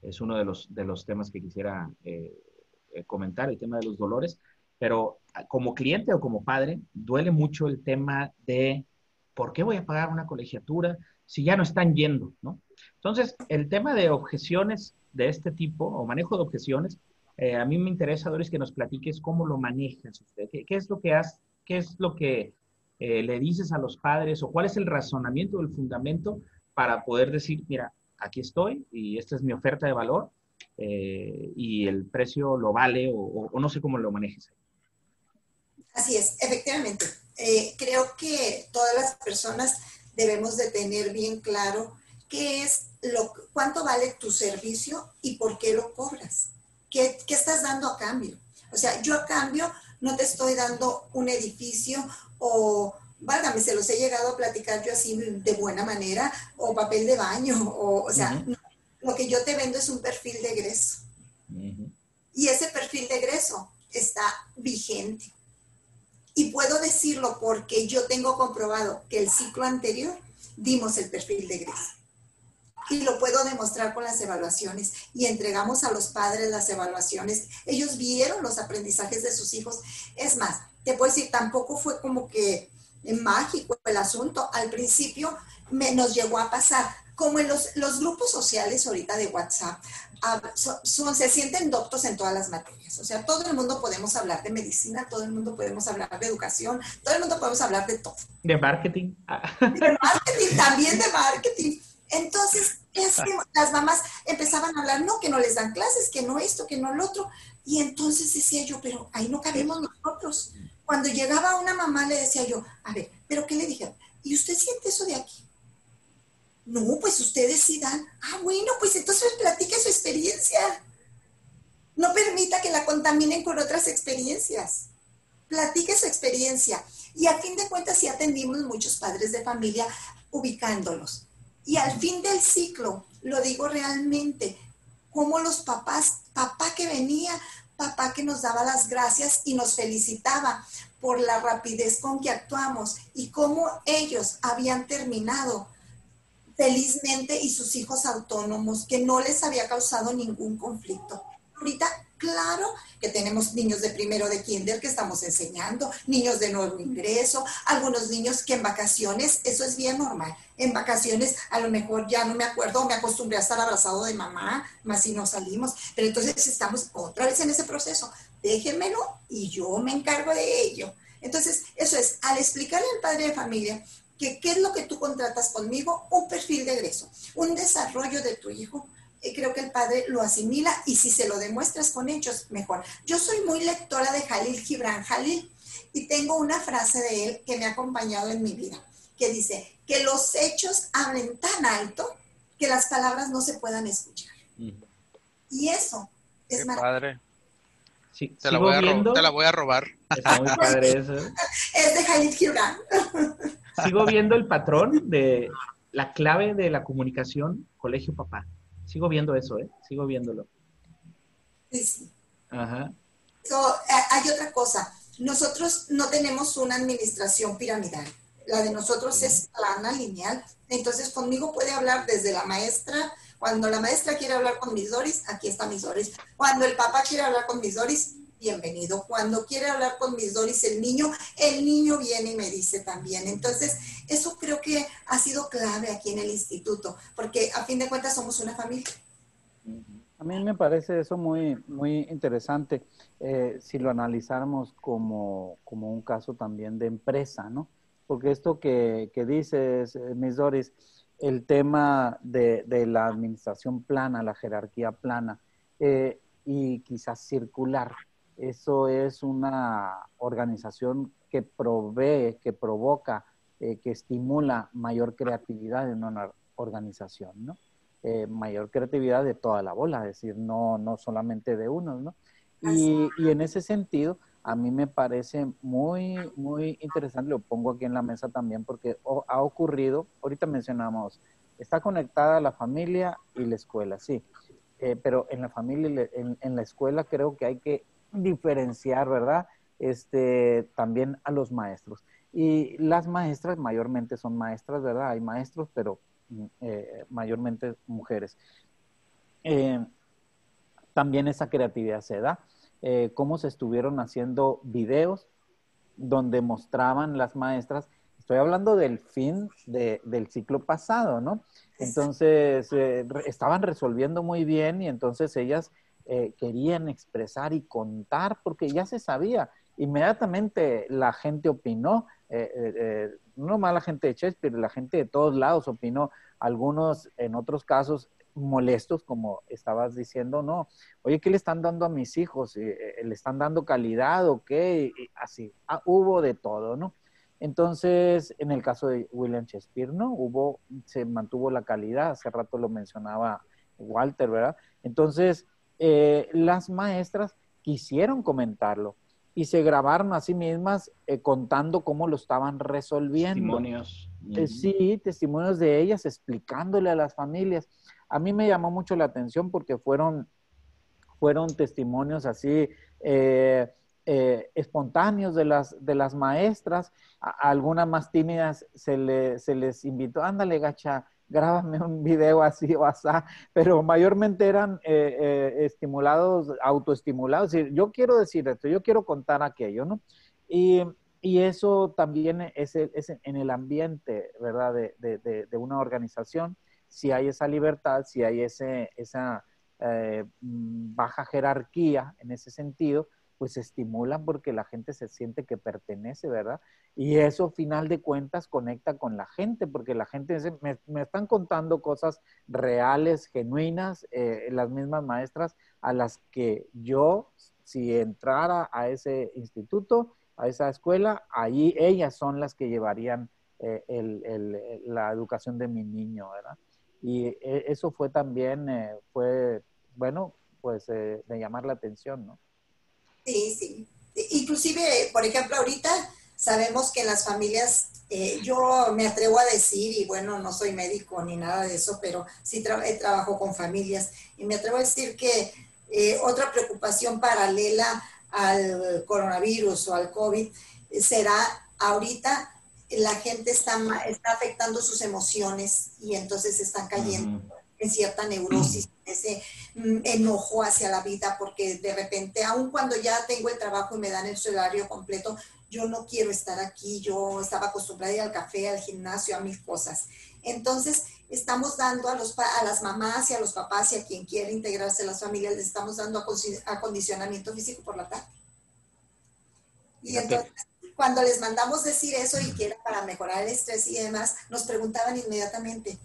es uno de los, de los temas que quisiera eh, comentar, el tema de los dolores, pero ah, como cliente o como padre, duele mucho el tema de por qué voy a pagar una colegiatura si ya no están yendo, ¿no? Entonces, el tema de objeciones de este tipo o manejo de objeciones, eh, a mí me interesa, Doris, que nos platiques cómo lo manejas usted, qué, es lo que has, qué es lo que eh, le dices a los padres o cuál es el razonamiento, el fundamento para poder decir, mira, aquí estoy y esta es mi oferta de valor eh, y el precio lo vale o, no sé cómo lo manejes. Así es, efectivamente. Eh, creo que todas las personas debemos de tener bien claro qué es lo, cuánto vale tu servicio y por qué lo cobras. ¿Qué, qué estás dando a cambio? O sea, yo a cambio no te estoy dando un edificio o válgame, se los he llegado a platicar yo así de buena manera, o papel de baño, o, o sea, lo que yo te vendo es un perfil de egreso. Y ese perfil de egreso está vigente. Y puedo decirlo porque yo tengo comprobado que el ciclo anterior dimos el perfil de egreso. Y lo puedo demostrar con las evaluaciones. Y entregamos a los padres las evaluaciones. Ellos vieron los aprendizajes de sus hijos. Es más, te puedo decir, tampoco fue como que mágico el asunto. Al principio me, nos llegó a pasar como en los, los grupos sociales ahorita de WhatsApp, ah, son, se sienten doctos en todas las materias. O sea, todo el mundo podemos hablar de medicina, todo el mundo podemos hablar de educación, todo el mundo podemos hablar de todo. De marketing. De marketing, también de marketing. Entonces, las mamás empezaban a hablar, no, que no les dan clases, que no esto, que no lo otro. Y entonces decía yo, pero ahí no cabemos nosotros. Cuando llegaba una mamá le decía yo, a ver, pero ¿qué le dijeron? ¿Y usted siente eso de aquí? No, pues ustedes decidan. Ah, bueno, pues entonces platique su experiencia. No permita que la contaminen con otras experiencias. Platique su experiencia. Y a fin de cuentas, sí atendimos muchos padres de familia ubicándolos. Y al fin del ciclo, lo digo realmente, como los papás, papá que venía, papá que nos daba las gracias y nos felicitaba por la rapidez con que actuamos y cómo ellos habían terminado felizmente y sus hijos autónomos, que no les había causado ningún conflicto. Ahorita, claro que tenemos niños de primero de kinder que estamos enseñando, niños de nuevo ingreso, algunos niños que en vacaciones, eso es bien normal. En vacaciones a lo mejor ya no me acuerdo, me acostumbré a estar abrazado de mamá, más si no salimos, pero entonces estamos otra vez en ese proceso. Déjenmelo y yo me encargo de ello. Entonces, eso es, al explicarle al padre de familia que qué es lo que tú contratas conmigo, un perfil de egreso, un desarrollo de tu hijo. Eh, creo que el padre lo asimila y si se lo demuestras con hechos, mejor. Yo soy muy lectora de Jalil Gibran Jalil y tengo una frase de él que me ha acompañado en mi vida, que dice, que los hechos hablen tan alto que las palabras no se puedan escuchar. Y eso es Qué padre. Sí, te, la voy a te, la voy a robar. Está muy padre eso. es de Jalil Gibran sigo viendo el patrón de la clave de la comunicación colegio papá. Sigo viendo eso, ¿eh? Sigo viéndolo. Sí, sí. Ajá. Eh, hay otra cosa. Nosotros no tenemos una administración piramidal. La de nosotros es plana, lineal. Entonces, conmigo puede hablar desde la maestra Cuando la maestra quiere hablar con mis Doris, aquí está mis Doris. Cuando el papá quiere hablar con mis Doris, bienvenido. Cuando quiere hablar con mis Doris el niño, el niño viene y me dice también. Entonces, eso creo que ha sido clave aquí en el instituto, porque a fin de cuentas somos una familia. A mí me parece eso muy, muy interesante eh, si lo analizáramos como, como, un caso también de empresa, ¿no? Porque esto que, que dices, eh, Miss Doris, el tema de, de, la administración plana, la jerarquía plana eh, y quizás circular, eso es una organización que provee, que provoca, que estimula mayor creatividad en una organización, ¿no? Eh, mayor creatividad de toda la bola, es decir, no, no solamente de unos, ¿no? Y, y, en ese sentido, a mí me parece muy, muy interesante, lo pongo aquí en la mesa también, porque ha ocurrido, ahorita mencionamos, está conectada la familia y la escuela, sí, eh, pero en la familia y en, en, la escuela creo que hay que diferenciar, ¿verdad? Este, también a los maestros. Y las maestras mayormente son maestras, ¿verdad? Hay maestros, pero eh, mayormente mujeres. Eh, también esa creatividad se da. Eh, cómo se estuvieron haciendo videos donde mostraban las maestras, estoy hablando del fin del ciclo pasado, ¿no? Entonces, estaban resolviendo muy bien y entonces ellas querían expresar y contar porque ya se sabía. Inmediatamente la gente opinó, no más la gente de Shakespeare, la gente de todos lados opinó, algunos en otros casos molestos, como estabas diciendo, no, oye, ¿qué le están dando a mis hijos? Eh, eh, ¿Le están dando calidad o qué? así, ah, hubo de todo, ¿no? Entonces, en el caso de William Shakespeare, ¿no? Hubo, se mantuvo la calidad, hace rato lo mencionaba Walter, ¿verdad? Entonces, eh, las maestras quisieron comentarlo, y se grabaron a sí mismas eh, contando cómo lo estaban resolviendo. Testimonios. Eh, sí, testimonios de ellas explicándole a las familias. A mí me llamó mucho la atención porque fueron, fueron testimonios así espontáneos de las, de las maestras. A, algunas más tímidas se, le, se les invitó, ándale, gacha, grábame un video así o así, pero mayormente eran eh, eh, estimulados, autoestimulados, es yo quiero decir esto, yo quiero contar aquello, ¿no? Y, y eso también es, es, en el ambiente, ¿verdad? De, de, de, una organización, si hay esa libertad, si hay ese, esa eh, baja jerarquía en ese sentido, pues estimulan porque la gente se siente que pertenece, ¿verdad? Y eso, final de cuentas, conecta con la gente, porque la gente dice, me, están contando cosas reales, genuinas, eh, las mismas maestras a las que yo, si entrara a ese instituto, a esa escuela, ahí ellas son las que llevarían eh, el, la educación de mi niño, ¿verdad? Y eh, eso fue también, eh, fue, bueno, pues eh, de llamar la atención, ¿no? Sí, sí. Inclusive, por ejemplo, ahorita sabemos que en las familias, eh, yo me atrevo a decir, y bueno, no soy médico ni nada de eso, pero sí tra trabajo con familias, y me atrevo a decir que eh, otra preocupación paralela al coronavirus o al COVID será ahorita la gente está, está afectando sus emociones y entonces están cayendo. Uh -huh en cierta neurosis, ese mm, enojo hacia la vida, porque de repente, aun cuando ya tengo el trabajo y me dan el salario completo, yo no quiero estar aquí, yo estaba acostumbrada a ir al café, al gimnasio, a mil cosas. Entonces, estamos dando a, los, a las mamás y a los papás y a quien quiere integrarse a las familias, les estamos dando acondicionamiento físico por la tarde. Y entonces, cuando les mandamos decir eso y que era para mejorar el estrés y demás, nos preguntaban inmediatamente,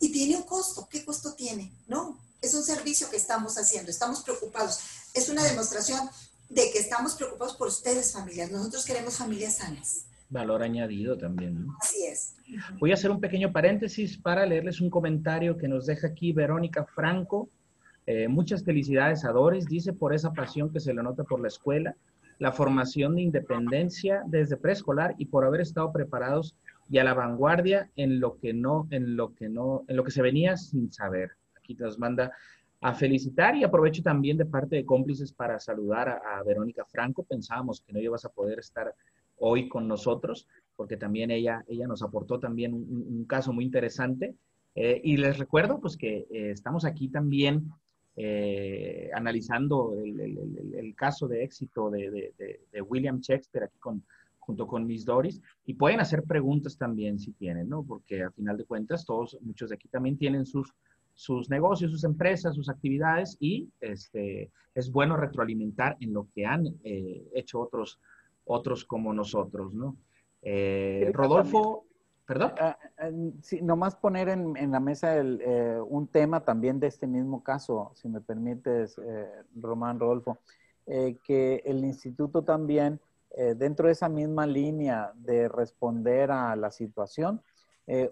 y tiene un costo. ¿Qué costo tiene? No, es un servicio que estamos haciendo, estamos preocupados. Es una demostración de que estamos preocupados por ustedes, familias. Nosotros queremos familias sanas. Valor añadido también, ¿no? Así es. Voy a hacer un pequeño paréntesis para leerles un comentario que nos deja aquí Verónica Franco. Eh, muchas felicidades a Doris, dice, por esa pasión que se le nota por la escuela, la formación de independencia desde preescolar y por haber estado preparados y a la vanguardia en lo que no, en lo que no, en lo que se venía sin saber. Aquí nos manda a felicitar y aprovecho también de parte de cómplices para saludar a, a Verónica Franco. Pensábamos que no ibas a poder estar hoy con nosotros, porque también ella, ella nos aportó también un, un caso muy interesante. Eh, y les recuerdo pues que eh, estamos aquí también analizando el, caso de éxito de, William Shakespeare aquí con, junto con Miss Doris y pueden hacer preguntas también si tienen, ¿no? Porque a final de cuentas todos, muchos de aquí también tienen sus, sus negocios, sus empresas, sus actividades y este, es bueno retroalimentar en lo que han hecho otros, otros como nosotros, ¿no? Eh, Rodolfo, perdón. Ah, ah, sí, nomás poner en, la mesa eh, un tema también de este mismo caso, si me permites, eh, Román Rodolfo, que el instituto también, dentro de esa misma línea de responder a la situación,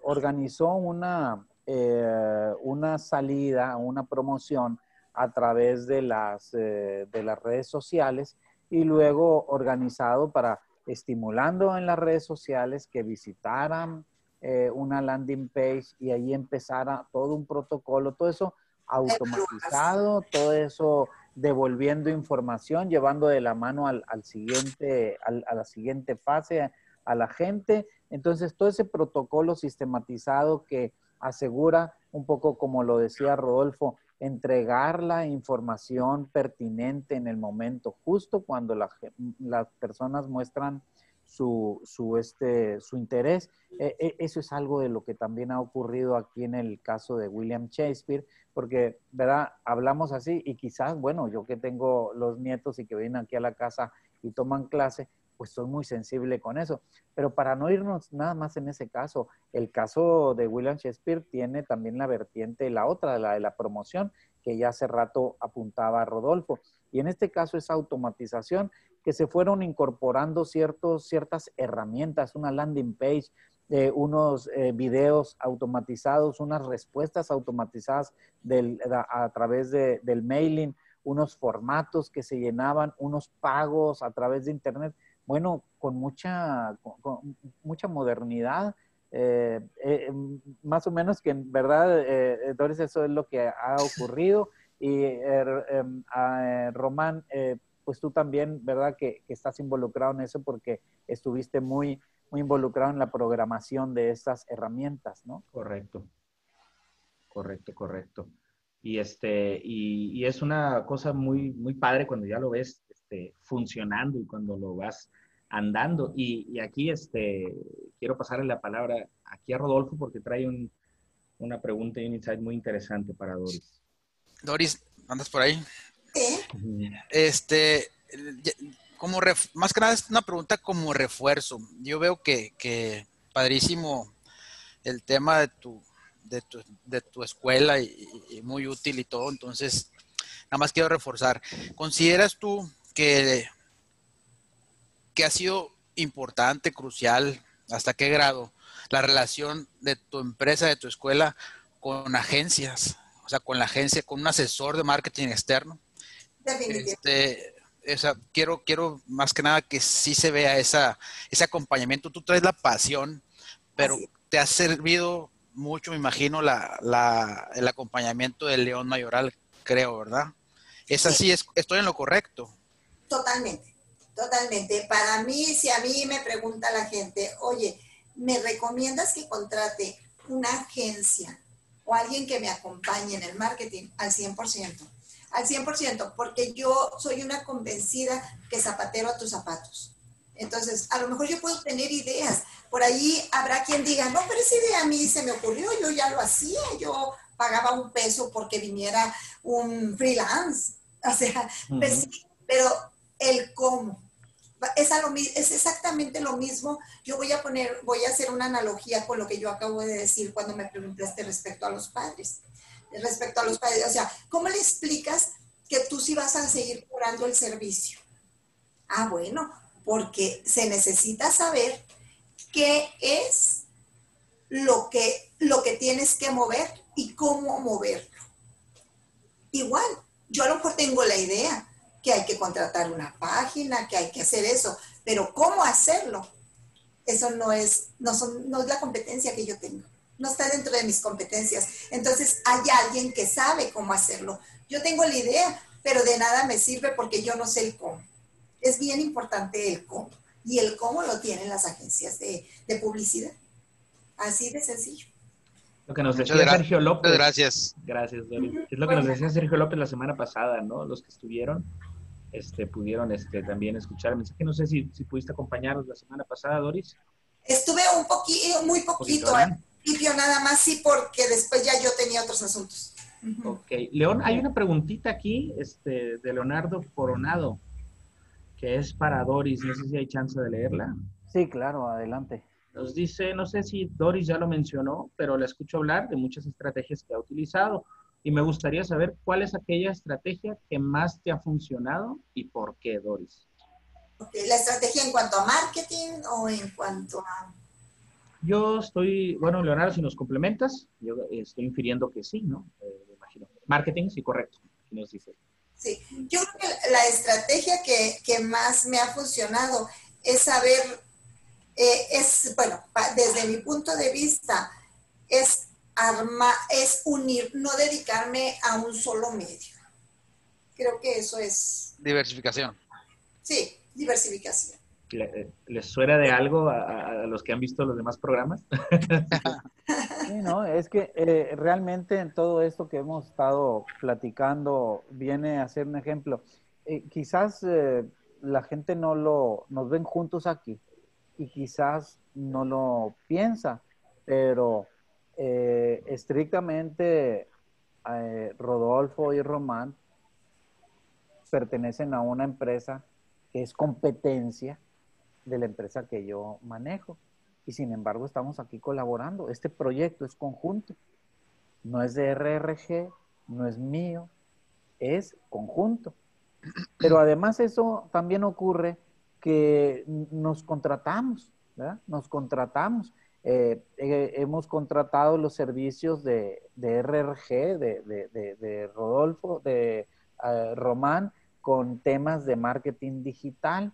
organizó una, una salida, una promoción a través de las, de las redes sociales y luego organizado para estimulando en las redes sociales que visitaran eh, una landing page y ahí empezara todo un protocolo, todo eso automatizado, todo eso devolviendo información, llevando de la mano al, siguiente, a la siguiente fase a la gente. Entonces, todo ese protocolo sistematizado que asegura, un poco como lo decía Rodolfo, entregar la información pertinente en el momento justo cuando las personas muestran su, su, este, su interés. E, e, eso es algo de lo que también ha ocurrido aquí en el caso de William Shakespeare, porque, ¿verdad? Hablamos así y quizás, bueno, yo que tengo los nietos y que vienen aquí a la casa y toman clase, pues soy muy sensible con eso. Pero para no irnos nada más en ese caso, el caso de William Shakespeare tiene también la vertiente, la otra, la de la promoción, que ya hace rato apuntaba Rodolfo. Y en este caso es automatización, que se fueron incorporando ciertos, ciertas herramientas, una landing page, eh, unos eh, videos automatizados, unas respuestas automatizadas a, través del mailing, unos formatos que se llenaban, unos pagos a través de Internet bueno, con mucha, mucha modernidad. Eh, eh, más o menos que en verdad, eh, Doris, eso es lo que ha ocurrido. Y em, Román, pues tú también, ¿verdad? Que, estás involucrado en eso porque estuviste muy, muy involucrado en la programación de estas herramientas, ¿no? Correcto. Correcto, correcto. Y, este, y, y, es una cosa muy, muy padre cuando ya lo ves este, funcionando y cuando lo vas andando. Y, aquí este, quiero pasarle la palabra aquí a Rodolfo porque trae una pregunta y un insight muy interesante para Doris. Doris, ¿andas por ahí? Este, como más que nada es una pregunta como refuerzo. Yo veo que, padrísimo el tema de tu, de tu, de tu escuela y, muy útil y todo. Entonces, nada más quiero reforzar. ¿Consideras tú que, que ha sido importante, crucial, hasta qué grado, la relación de tu empresa, de tu escuela con agencias, o sea, con la agencia, con un asesor de marketing externo. Este, quiero, quiero más que nada que sí se vea esa, ese acompañamiento. Tú traes la pasión, pero te ha servido mucho, me imagino, la, el acompañamiento del León Mayoral, creo, ¿verdad? Es así, es, estoy en lo correcto. Totalmente, totalmente. Para mí, si a mí me pregunta la gente, oye, ¿me recomiendas que contrate una agencia o alguien que me acompañe en el marketing? Al 100%. Al 100%, porque yo soy una convencida que zapatero a tus zapatos. Entonces, a lo mejor yo puedo tener ideas. Por ahí habrá quien diga, no, pero esa idea a mí se me ocurrió, yo ya lo hacía, yo pagaba un peso porque viniera un freelance. O sea, pues pero el cómo. Es, exactamente lo mismo. Yo voy a poner, voy a hacer una analogía con lo que yo acabo de decir cuando me preguntaste respecto a los padres. Respecto a los padres, o sea, ¿cómo le explicas que tú sí vas a seguir curando el servicio? Ah, bueno, porque se necesita saber qué es lo que, lo que tienes que mover y cómo moverlo. Igual, yo a lo mejor tengo la idea, que hay que contratar una página, que hay que hacer eso, pero ¿cómo hacerlo? Eso no es, no, son, no es la competencia que yo tengo, no está dentro de mis competencias. Entonces hay alguien que sabe cómo hacerlo. Yo tengo la idea, pero de nada me sirve porque yo no sé el cómo. Es bien importante el cómo. Y el cómo lo tienen las agencias de, de publicidad. Así de sencillo. Lo que nos decía Sergio López. Gracias. Gracias, Doris. Es lo que nos decía Sergio López la semana pasada, ¿no? Los que estuvieron este, pudieron este, también escuchar el mensaje. No sé si, si pudiste acompañarnos la semana pasada, Doris. Estuve un poquito, muy poquito, al principio nada más, sí, porque después ya yo tenía otros asuntos. Ok. León, hay una preguntita aquí este, de Leonardo Coronado, que es para Doris. No sé si hay chance de leerla. Sí, claro, adelante. Nos dice, no sé si Doris ya lo mencionó, pero le escucho hablar de muchas estrategias que ha utilizado y me gustaría saber cuál es aquella estrategia que más te ha funcionado y por qué, Doris. ¿La estrategia en cuanto a marketing o en cuanto a...? Yo estoy, bueno, Leonardo, si nos complementas, yo estoy infiriendo que sí, ¿no? Eh, me imagino. Marketing, sí, correcto, nos dice. Sí, yo creo que la estrategia que, que más me ha funcionado es saber eh, es, bueno, desde mi punto de vista, es, arma, es unir, no dedicarme a un solo medio. Creo que eso es... Diversificación. Sí, diversificación. ¿Les suena de algo a, los que han visto los demás programas? Sí, no, es que eh, realmente en todo esto que hemos estado platicando viene a ser un ejemplo. Eh, quizás la gente no lo, nos ven juntos aquí, y quizás no lo piensa, pero eh, estrictamente eh, Rodolfo y Román pertenecen a una empresa que es competencia de la empresa que yo manejo. Y sin embargo estamos aquí colaborando. Este proyecto es conjunto. No es de RRG, no es mío, es conjunto. Pero además eso también ocurre que nos contratamos, ¿verdad? Nos contratamos. Eh, eh, hemos contratado los servicios de, RRG, de, Rodolfo, de eh, Román, con temas de marketing digital.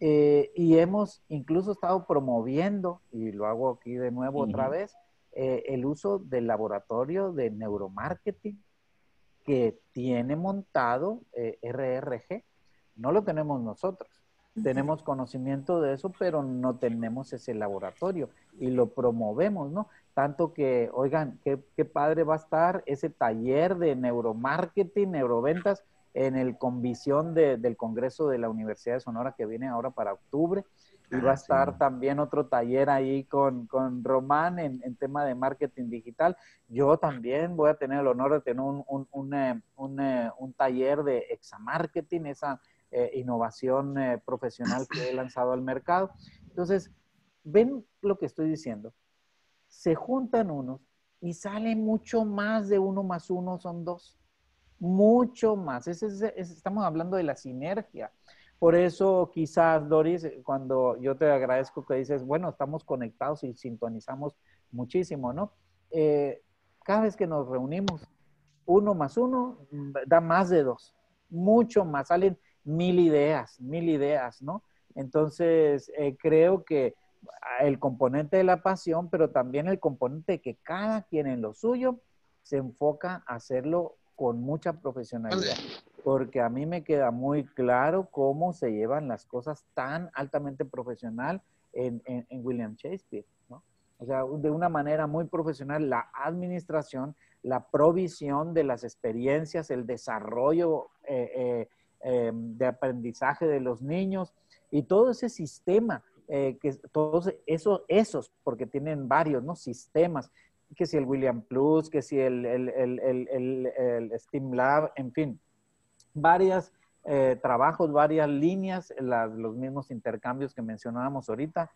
y hemos incluso estado promoviendo, y lo hago aquí de nuevo otra vez, el uso del laboratorio de neuromarketing que tiene montado RRG. No lo tenemos nosotros tenemos conocimiento de eso, pero no tenemos ese laboratorio y lo promovemos, ¿no? Tanto que, oigan, qué, qué padre va a estar ese taller de neuromarketing, neuroventas en el Convisión del Congreso de la Universidad de Sonora que viene ahora para octubre. Y va a ah, estar también otro taller ahí con, con Román en, en, tema de marketing digital. Yo también voy a tener el honor de tener un, un, un, eh, un, eh, un taller de examarketing, esa eh, innovación eh, profesional que he lanzado al mercado. Entonces, ven lo que estoy diciendo. Se juntan unos y sale mucho más de uno más uno son dos. Mucho más. estamos hablando de la sinergia. Por eso quizás, Doris, cuando yo te agradezco que dices, bueno, estamos conectados y sintonizamos muchísimo, ¿no? Eh, cada vez que nos reunimos, uno más uno da más de dos, mucho más. Salen mil ideas, mil ideas, ¿no? Entonces, eh, creo que el componente de la pasión, pero también el componente de que cada quien en lo suyo se enfoca a hacerlo con mucha profesionalidad. Porque a mí me queda muy claro cómo se llevan las cosas tan altamente profesional en, William Shakespeare, ¿no? O sea, de una manera muy profesional, la administración, la provisión de las experiencias, el desarrollo eh, eh, eh, de aprendizaje de los niños y todo ese sistema, eh, que todos esos, esos, porque tienen varios, ¿no? Sistemas, que si el William Plus, que si el, el, el, el Steam Lab, en fin, varias eh, trabajos, varias líneas, los mismos intercambios que mencionábamos ahorita,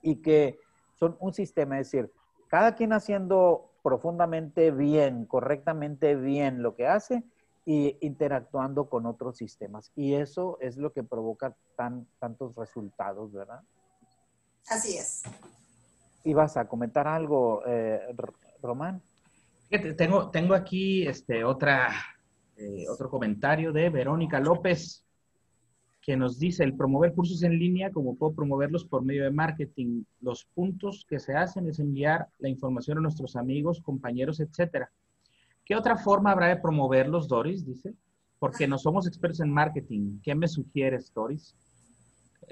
y que son un sistema, es decir, cada quien haciendo profundamente bien, correctamente bien lo que hace, y interactuando con otros sistemas. Y eso es lo que provoca tan, tantos resultados, ¿verdad? Así es. ¿Y vas a comentar algo, eh, Román? tengo, tengo aquí este, otra, eh, otro comentario de Verónica López que nos dice, el promover cursos en línea, como puedo promoverlos por medio de marketing, los puntos que se hacen es enviar la información a nuestros amigos, compañeros, etcétera. ¿Qué otra forma habrá de promoverlos, Doris? Dice. Porque no somos expertos en marketing. ¿Qué me sugieres, Doris?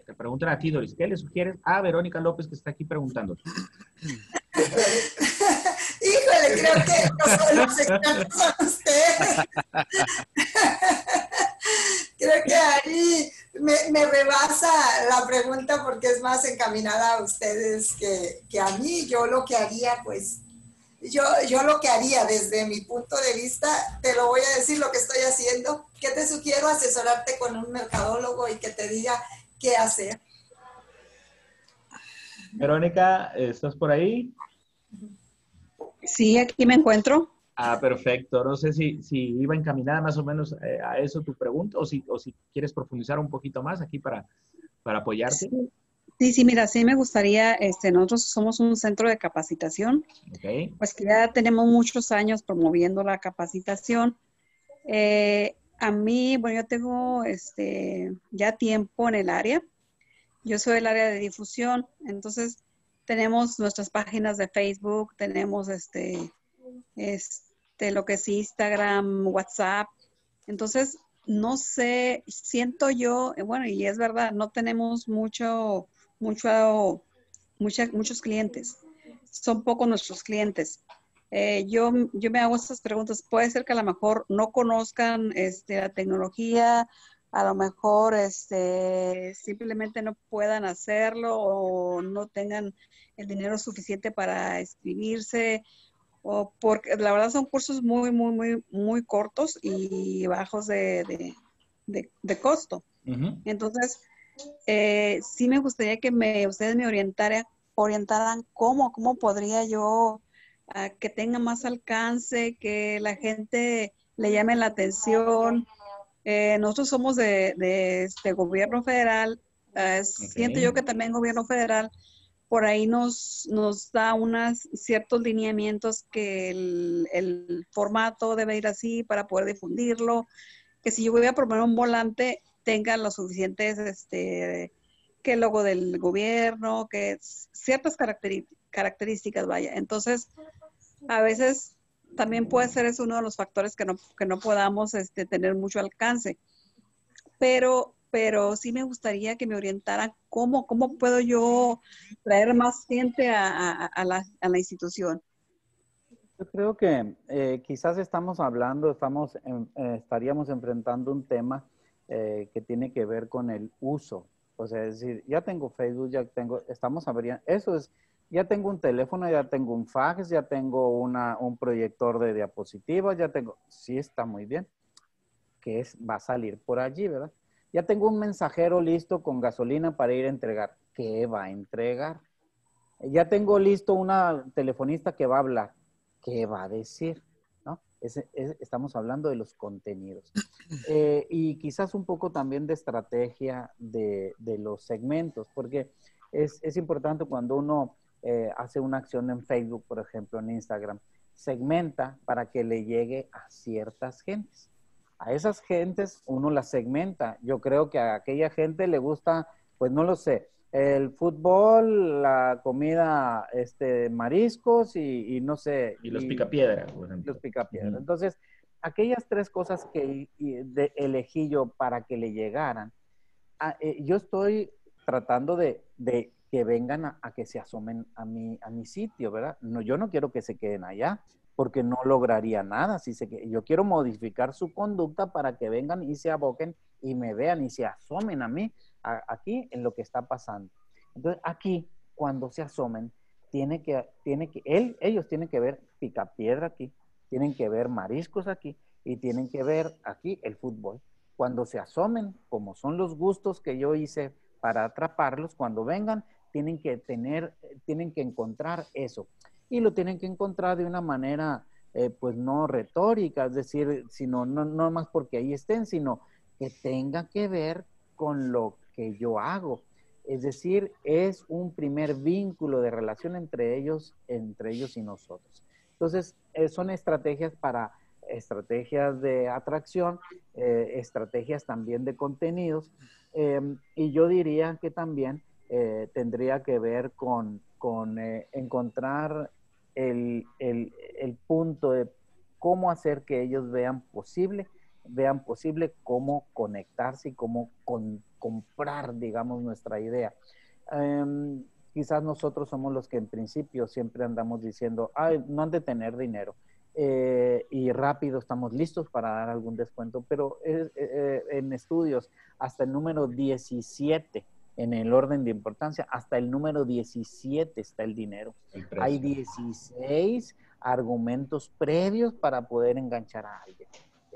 Te preguntan a ti, Doris. ¿Qué le sugieres a Verónica López que está aquí preguntando? y creo que los, expertos son ustedes. creo que ahí me, rebasa la pregunta porque es más encaminada a ustedes que a mí. Yo lo que haría, pues, yo, yo lo que haría desde mi punto de vista, te lo voy a decir lo que estoy haciendo. ¿Qué te sugiero? Asesorarte con un mercadólogo y que te diga qué hacer. Verónica, ¿estás por ahí? Sí, aquí me encuentro. Ah, perfecto. No sé si, si iba encaminada más o menos eh, a eso tu pregunta o si, o si quieres profundizar un poquito más aquí para, para apoyarte. Sí, sí, mira, sí me gustaría, este, nosotros somos un centro de capacitación, okay. pues que ya tenemos muchos años promoviendo la capacitación. Eh, a mí, bueno, yo tengo este, ya tiempo en el área, yo soy el área de difusión, entonces tenemos nuestras páginas de Facebook, tenemos este, este, lo que es Instagram, WhatsApp, entonces no sé, siento yo, bueno, y es verdad, no tenemos mucho mucho, muchos clientes. Son pocos nuestros clientes. Eh, yo, yo me hago estas preguntas. Puede ser que a lo mejor no conozcan este, la tecnología, a lo mejor este, simplemente no puedan hacerlo o no tengan el dinero suficiente para escribirse o porque la verdad son cursos muy, muy, muy, muy cortos y bajos de, de, costo. Entonces, eh, sí me gustaría que me, ustedes me orientaran, orientaran cómo, cómo podría yo ah, que tenga más alcance, que la gente le llame la atención. Eh, nosotros somos de, este gobierno federal, ah, siento yo que también gobierno federal por ahí nos, nos da unos ciertos lineamientos que el, el, formato debe ir así para poder difundirlo, que si yo voy a proponer un volante, tengan los suficientes, este, que el logo del gobierno, que ciertas características, vaya. Entonces, a veces también puede ser eso uno de los factores que no, que no podamos este, tener mucho alcance. Pero, pero sí me gustaría que me orientaran cómo, cómo puedo yo traer más gente a, la, a la, institución. Yo creo que eh, quizás estamos hablando, estamos, eh, estaríamos enfrentando un tema eh, que tiene que ver con el uso. O sea, es decir, ya tengo Facebook, ya tengo, estamos abriendo, eso es, ya tengo un teléfono, ya tengo un fax, ya tengo una, un proyector de diapositivas, ya tengo, sí está muy bien, que es, va a salir por allí, ¿verdad? Ya tengo un mensajero listo con gasolina para ir a entregar. ¿Qué va a entregar? Ya tengo listo una telefonista que va a hablar. ¿Qué va a decir? Estamos hablando de los contenidos. Eh, y quizás un poco también de estrategia de, los segmentos, porque es, importante cuando uno eh, hace una acción en Facebook, por ejemplo, en Instagram, segmenta para que le llegue a ciertas gentes. A esas gentes uno las segmenta. Yo creo que a aquella gente le gusta, pues no lo sé, el fútbol, la comida, este, mariscos y, no sé. Y los picapiedras, Los picapiedras. Entonces, aquellas tres cosas que elegí yo para que le llegaran, ah, eh, yo estoy tratando de, que vengan a, que se asomen a mi, a mi sitio, ¿verdad? No, yo no quiero que se queden allá porque no lograría nada. Si se, yo quiero modificar su conducta para que vengan y se aboquen y me vean y se asomen a mí aquí en lo que está pasando. Entonces, aquí, cuando se asomen, tiene que, tiene que, él, ellos tienen que ver picapiedra aquí, tienen que ver mariscos aquí y tienen que ver aquí el fútbol. Cuando se asomen, como son los gustos que yo hice para atraparlos, cuando vengan, tienen que tener, tienen que encontrar eso. Y lo tienen que encontrar de una manera, eh, pues no retórica, es decir, sino no, no más porque ahí estén, sino que tenga que ver con lo que yo hago. Es decir, es un primer vínculo de relación entre ellos, entre ellos y nosotros. Entonces, eh, son estrategias para estrategias de atracción, eh, estrategias también de contenidos, em, y yo diría que también eh, tendría que ver con, con encontrar el, el, el punto de cómo hacer que ellos vean posible vean posible cómo conectarse y cómo comprar, digamos, nuestra idea. Em, quizás nosotros somos los que en principio siempre andamos diciendo, ay, no han de tener dinero. Eh, y rápido estamos listos para dar algún descuento, pero eh, en estudios hasta el número 17 en el orden de importancia, hasta el número 17 está el dinero. Hay 16 argumentos previos para poder enganchar a alguien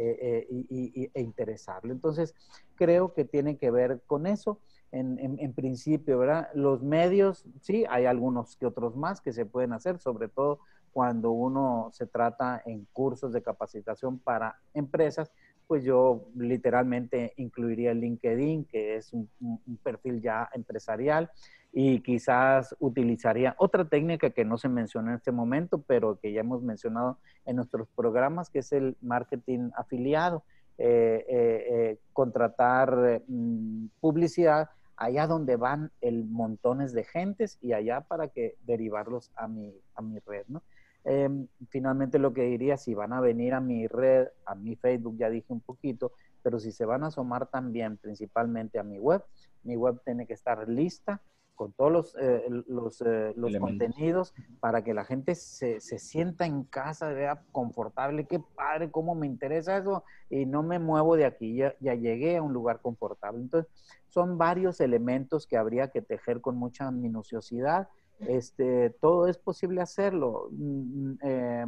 eh, eh, y, e interesarlo. Entonces, creo que tiene que ver con eso. En, principio, ¿verdad? Los medios, sí, hay algunos que otros más que se pueden hacer, sobre todo cuando uno se trata en cursos de capacitación para empresas, pues yo literalmente incluiría el LinkedIn, que es un, perfil ya empresarial, y quizás utilizaría otra técnica que no se menciona en este momento, pero que ya hemos mencionado en nuestros programas, que es el marketing afiliado. Eh, eh, eh, contratar mm, publicidad allá donde van el montones de gentes y allá para que derivarlos a mi, a mi red, ¿no? Em, finalmente lo que diría, si van a venir a mi red, a mi Facebook, ya dije un poquito, pero si se van a asomar también principalmente a mi web, mi web tiene que estar lista con todos los, eh, los, eh, los contenidos para que la gente se, se, sienta en casa, vea confortable, qué padre, cómo me interesa eso y no me muevo de aquí, ya, ya llegué a un lugar confortable. Entonces, son varios elementos que habría que tejer con mucha minuciosidad este, todo es posible hacerlo. Mm, mm, eh,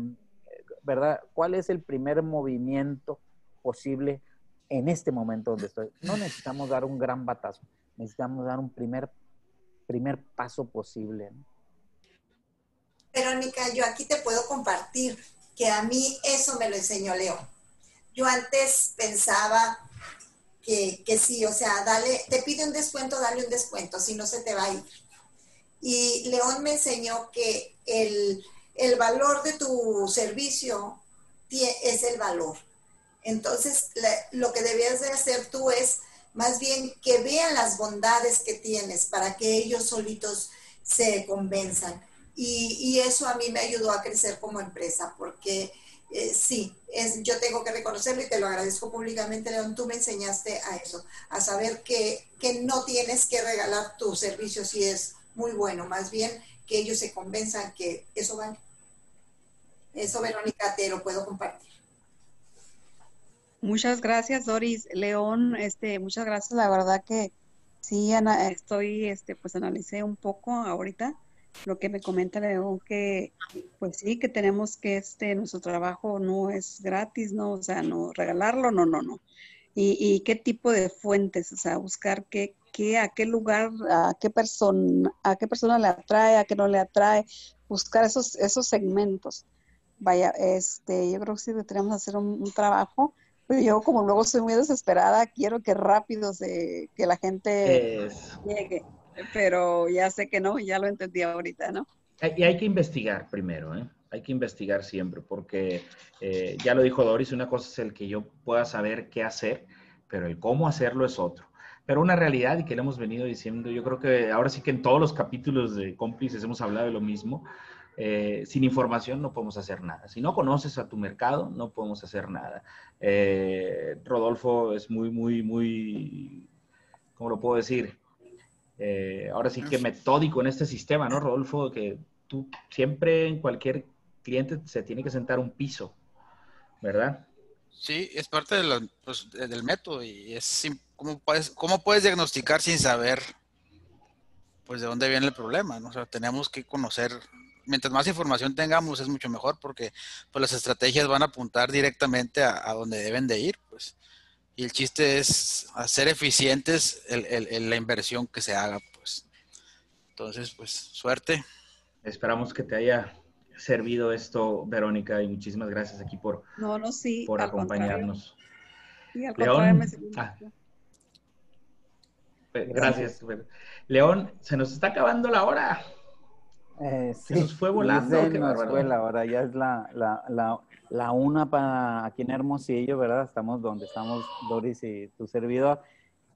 ¿Verdad? ¿Cuál es el primer movimiento posible en este momento donde estoy? No necesitamos dar un gran batazo, necesitamos dar un primer, primer paso posible. Verónica, yo aquí te puedo compartir que a mí eso me lo enseñó Leo. Yo antes pensaba que, que sí, o sea, dale, te pide un descuento, dale un descuento, si no se te va a ir y León me enseñó que el, valor de tu servicio es el valor. Entonces, lo que debías de hacer tú es más bien que vean las bondades que tienes para que ellos solitos se convenzan. Y, eso a mí me ayudó a crecer como empresa, porque eh, sí, yo tengo que reconocerlo y te lo agradezco públicamente, León, tú me enseñaste a eso, a saber que, que no tienes que regalar tu servicio si es muy bueno, más bien que ellos se convenzan que eso vale. Eso, Verónica, te lo puedo compartir. Muchas gracias, Doris. León, este, muchas gracias. La verdad que sí, Ana, estoy, este, pues analicé un poco ahorita lo que me comenta León, que pues sí, que tenemos que este, nuestro trabajo no es gratis, ¿no? O sea, no regalarlo, no, no, no. Y, y qué tipo de fuentes, o sea, buscar qué, qué, a qué lugar, a qué persona, a qué persona le atrae, a qué no le atrae, buscar esos, esos segmentos. Vaya, este, yo creo que sí que hacer un, trabajo, pero yo como luego soy muy desesperada, quiero que rápido se, que la gente llegue, pero ya sé que no, ya lo entendí ahorita, ¿no? Y hay que investigar primero, ¿eh? Hay que investigar siempre, porque eh, ya lo dijo Doris, una cosa es el que yo pueda saber qué hacer, pero el cómo hacerlo es otro pero una realidad y que le hemos venido diciendo, yo creo que ahora sí que en todos los capítulos de cómplices hemos hablado de lo mismo, eh, sin información no podemos hacer nada. Si no conoces a tu mercado, no podemos hacer nada. Eh, Rodolfo es muy, muy, muy, ¿cómo lo puedo decir? Eh, ahora sí que metódico en este sistema, ¿no, Rodolfo? Que tú siempre en cualquier cliente se tiene que sentar un piso, ¿verdad? Sí, es parte pues, del método y es ¿cómo puedes, cómo puedes diagnosticar sin saber pues de dónde viene el problema? ¿no? O sea, tenemos que conocer, mientras más información tengamos es mucho mejor porque pues las estrategias van a apuntar directamente a, donde deben de ir, pues. Y el chiste es hacer eficientes el, la inversión que se haga, pues. Entonces, pues, suerte. Esperamos que te haya servido esto, Verónica, y muchísimas gracias aquí por, no, no, sí, por acompañarnos. León, ah, gracias. León, se nos está acabando la hora. Eh, sí, se nos fue volando. Se nos fue la hora, ya es la, la, la, la, una para aquí en Hermosillo, ¿verdad? Estamos donde estamos Doris y tu servidor.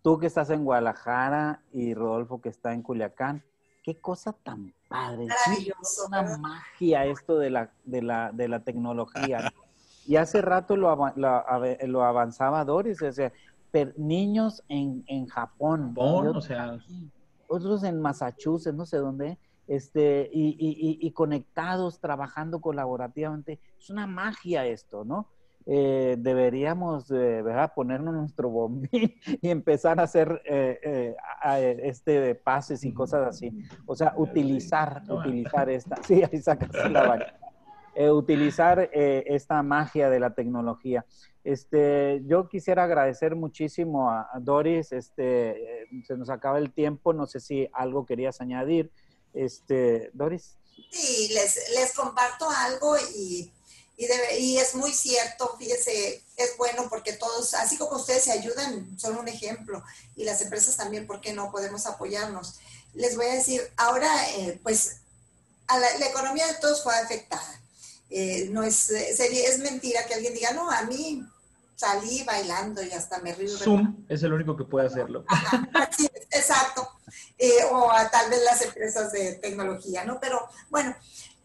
Tú que estás en Guadalajara y Rodolfo que está en Culiacán qué cosa tan padre. Es una magia esto de la, de la, de la tecnología. Y hace rato lo, lo, avanzaba Doris, o sea, niños en, en Japón. o sea. otros en Massachusetts, no sé dónde, este, y, conectados, trabajando colaborativamente. Es una magia esto, ¿no? Eh, deberíamos ¿verdad? ponernos nuestro bombín y empezar a hacer eh, eh, este pases y cosas así. O sea, utilizar, utilizar esta, sí, ahí sacas la utilizar esta magia de la tecnología. Este, yo quisiera agradecer muchísimo a, Doris, este, se nos acaba el tiempo, no sé si algo querías añadir. Este, Doris. Sí, les, les comparto algo y y, es muy cierto, fíjese, es bueno porque todos, así como ustedes se ayudan, son un ejemplo. Y las empresas también, ¿por qué no podemos apoyarnos? Les voy a decir, ahora, eh, pues, la, economía de todos fue afectada. Eh, no es, es mentira que alguien diga, no, a mí salí bailando y hasta me río. Zoom es el único que puede hacerlo. exacto. Eh, o a, tal vez las empresas de tecnología, ¿no? Pero bueno,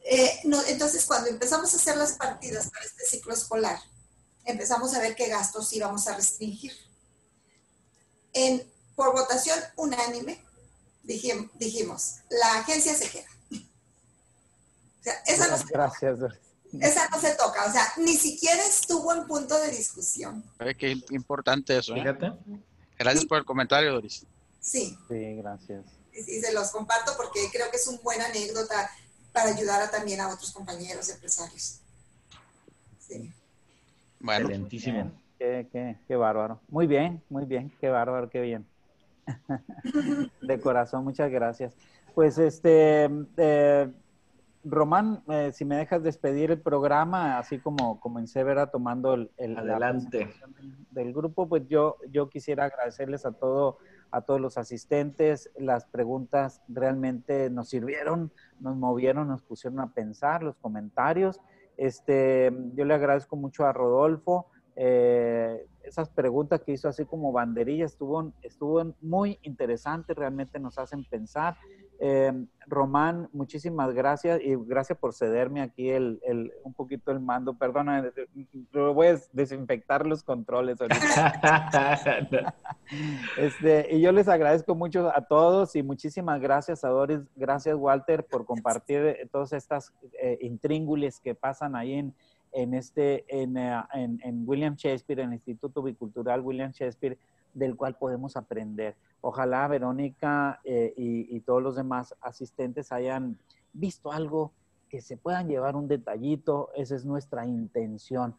eh, entonces, cuando empezamos a hacer las partidas para este ciclo escolar, empezamos a ver qué gastos íbamos a restringir. En, por votación unánime, dijimos, la agencia se queda. O sea, esa no, Gracias, esa no se toca, o sea, ni siquiera estuvo en punto de discusión. Qué importante eso. ¿eh? Gracias por el comentario, Doris. Sí. Sí, gracias. Y se los comparto porque creo que es una buena anécdota para ayudar a, también a otros compañeros empresarios. Sí. Bueno, Excelentísimo. Qué, qué, qué, bárbaro. Muy bien, muy bien, qué bárbaro, qué bien. De corazón, muchas gracias. Pues este, eh, Román, eh, si me dejas despedir el programa, así como comencé a tomando el, el Adelante. del grupo, pues yo, yo quisiera agradecerles a todo a todos los asistentes. Las preguntas realmente nos sirvieron, nos movieron, nos pusieron a pensar, los comentarios. Este, yo le agradezco mucho a Rodolfo. Eh, esas preguntas que hizo así como banderilla estuvo, estuvo muy interesantes, realmente nos hacen pensar. Eh, Román, muchísimas gracias y gracias por cederme aquí el, el, un poquito el mando. Perdona, voy a desinfectar los controles este, y yo les agradezco mucho a todos y muchísimas gracias a Doris, gracias Walter por compartir todas estas eh, intríngules que pasan ahí en, en, este, en, eh, en, en William Shakespeare, en el Instituto Bicultural William Shakespeare del cual podemos aprender. Ojalá Verónica eh, y, todos los demás asistentes hayan visto algo que se puedan llevar un detallito, esa es nuestra intención.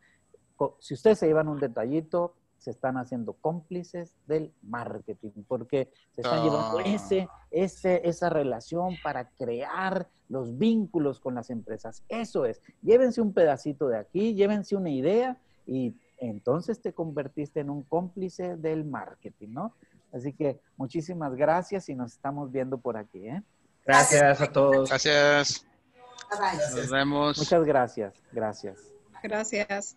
Si ustedes se llevan un detallito, se están haciendo cómplices del marketing, porque se están llevando ah. ese, ese, esa relación para crear los vínculos con las empresas. Eso es, llévense un pedacito de aquí, llévense una idea y entonces te convertiste en un cómplice del marketing, ¿no? Así que muchísimas gracias y nos estamos viendo por aquí, ¿eh? Gracias a todos. Gracias. Nos vemos. Muchas gracias. Gracias. Gracias.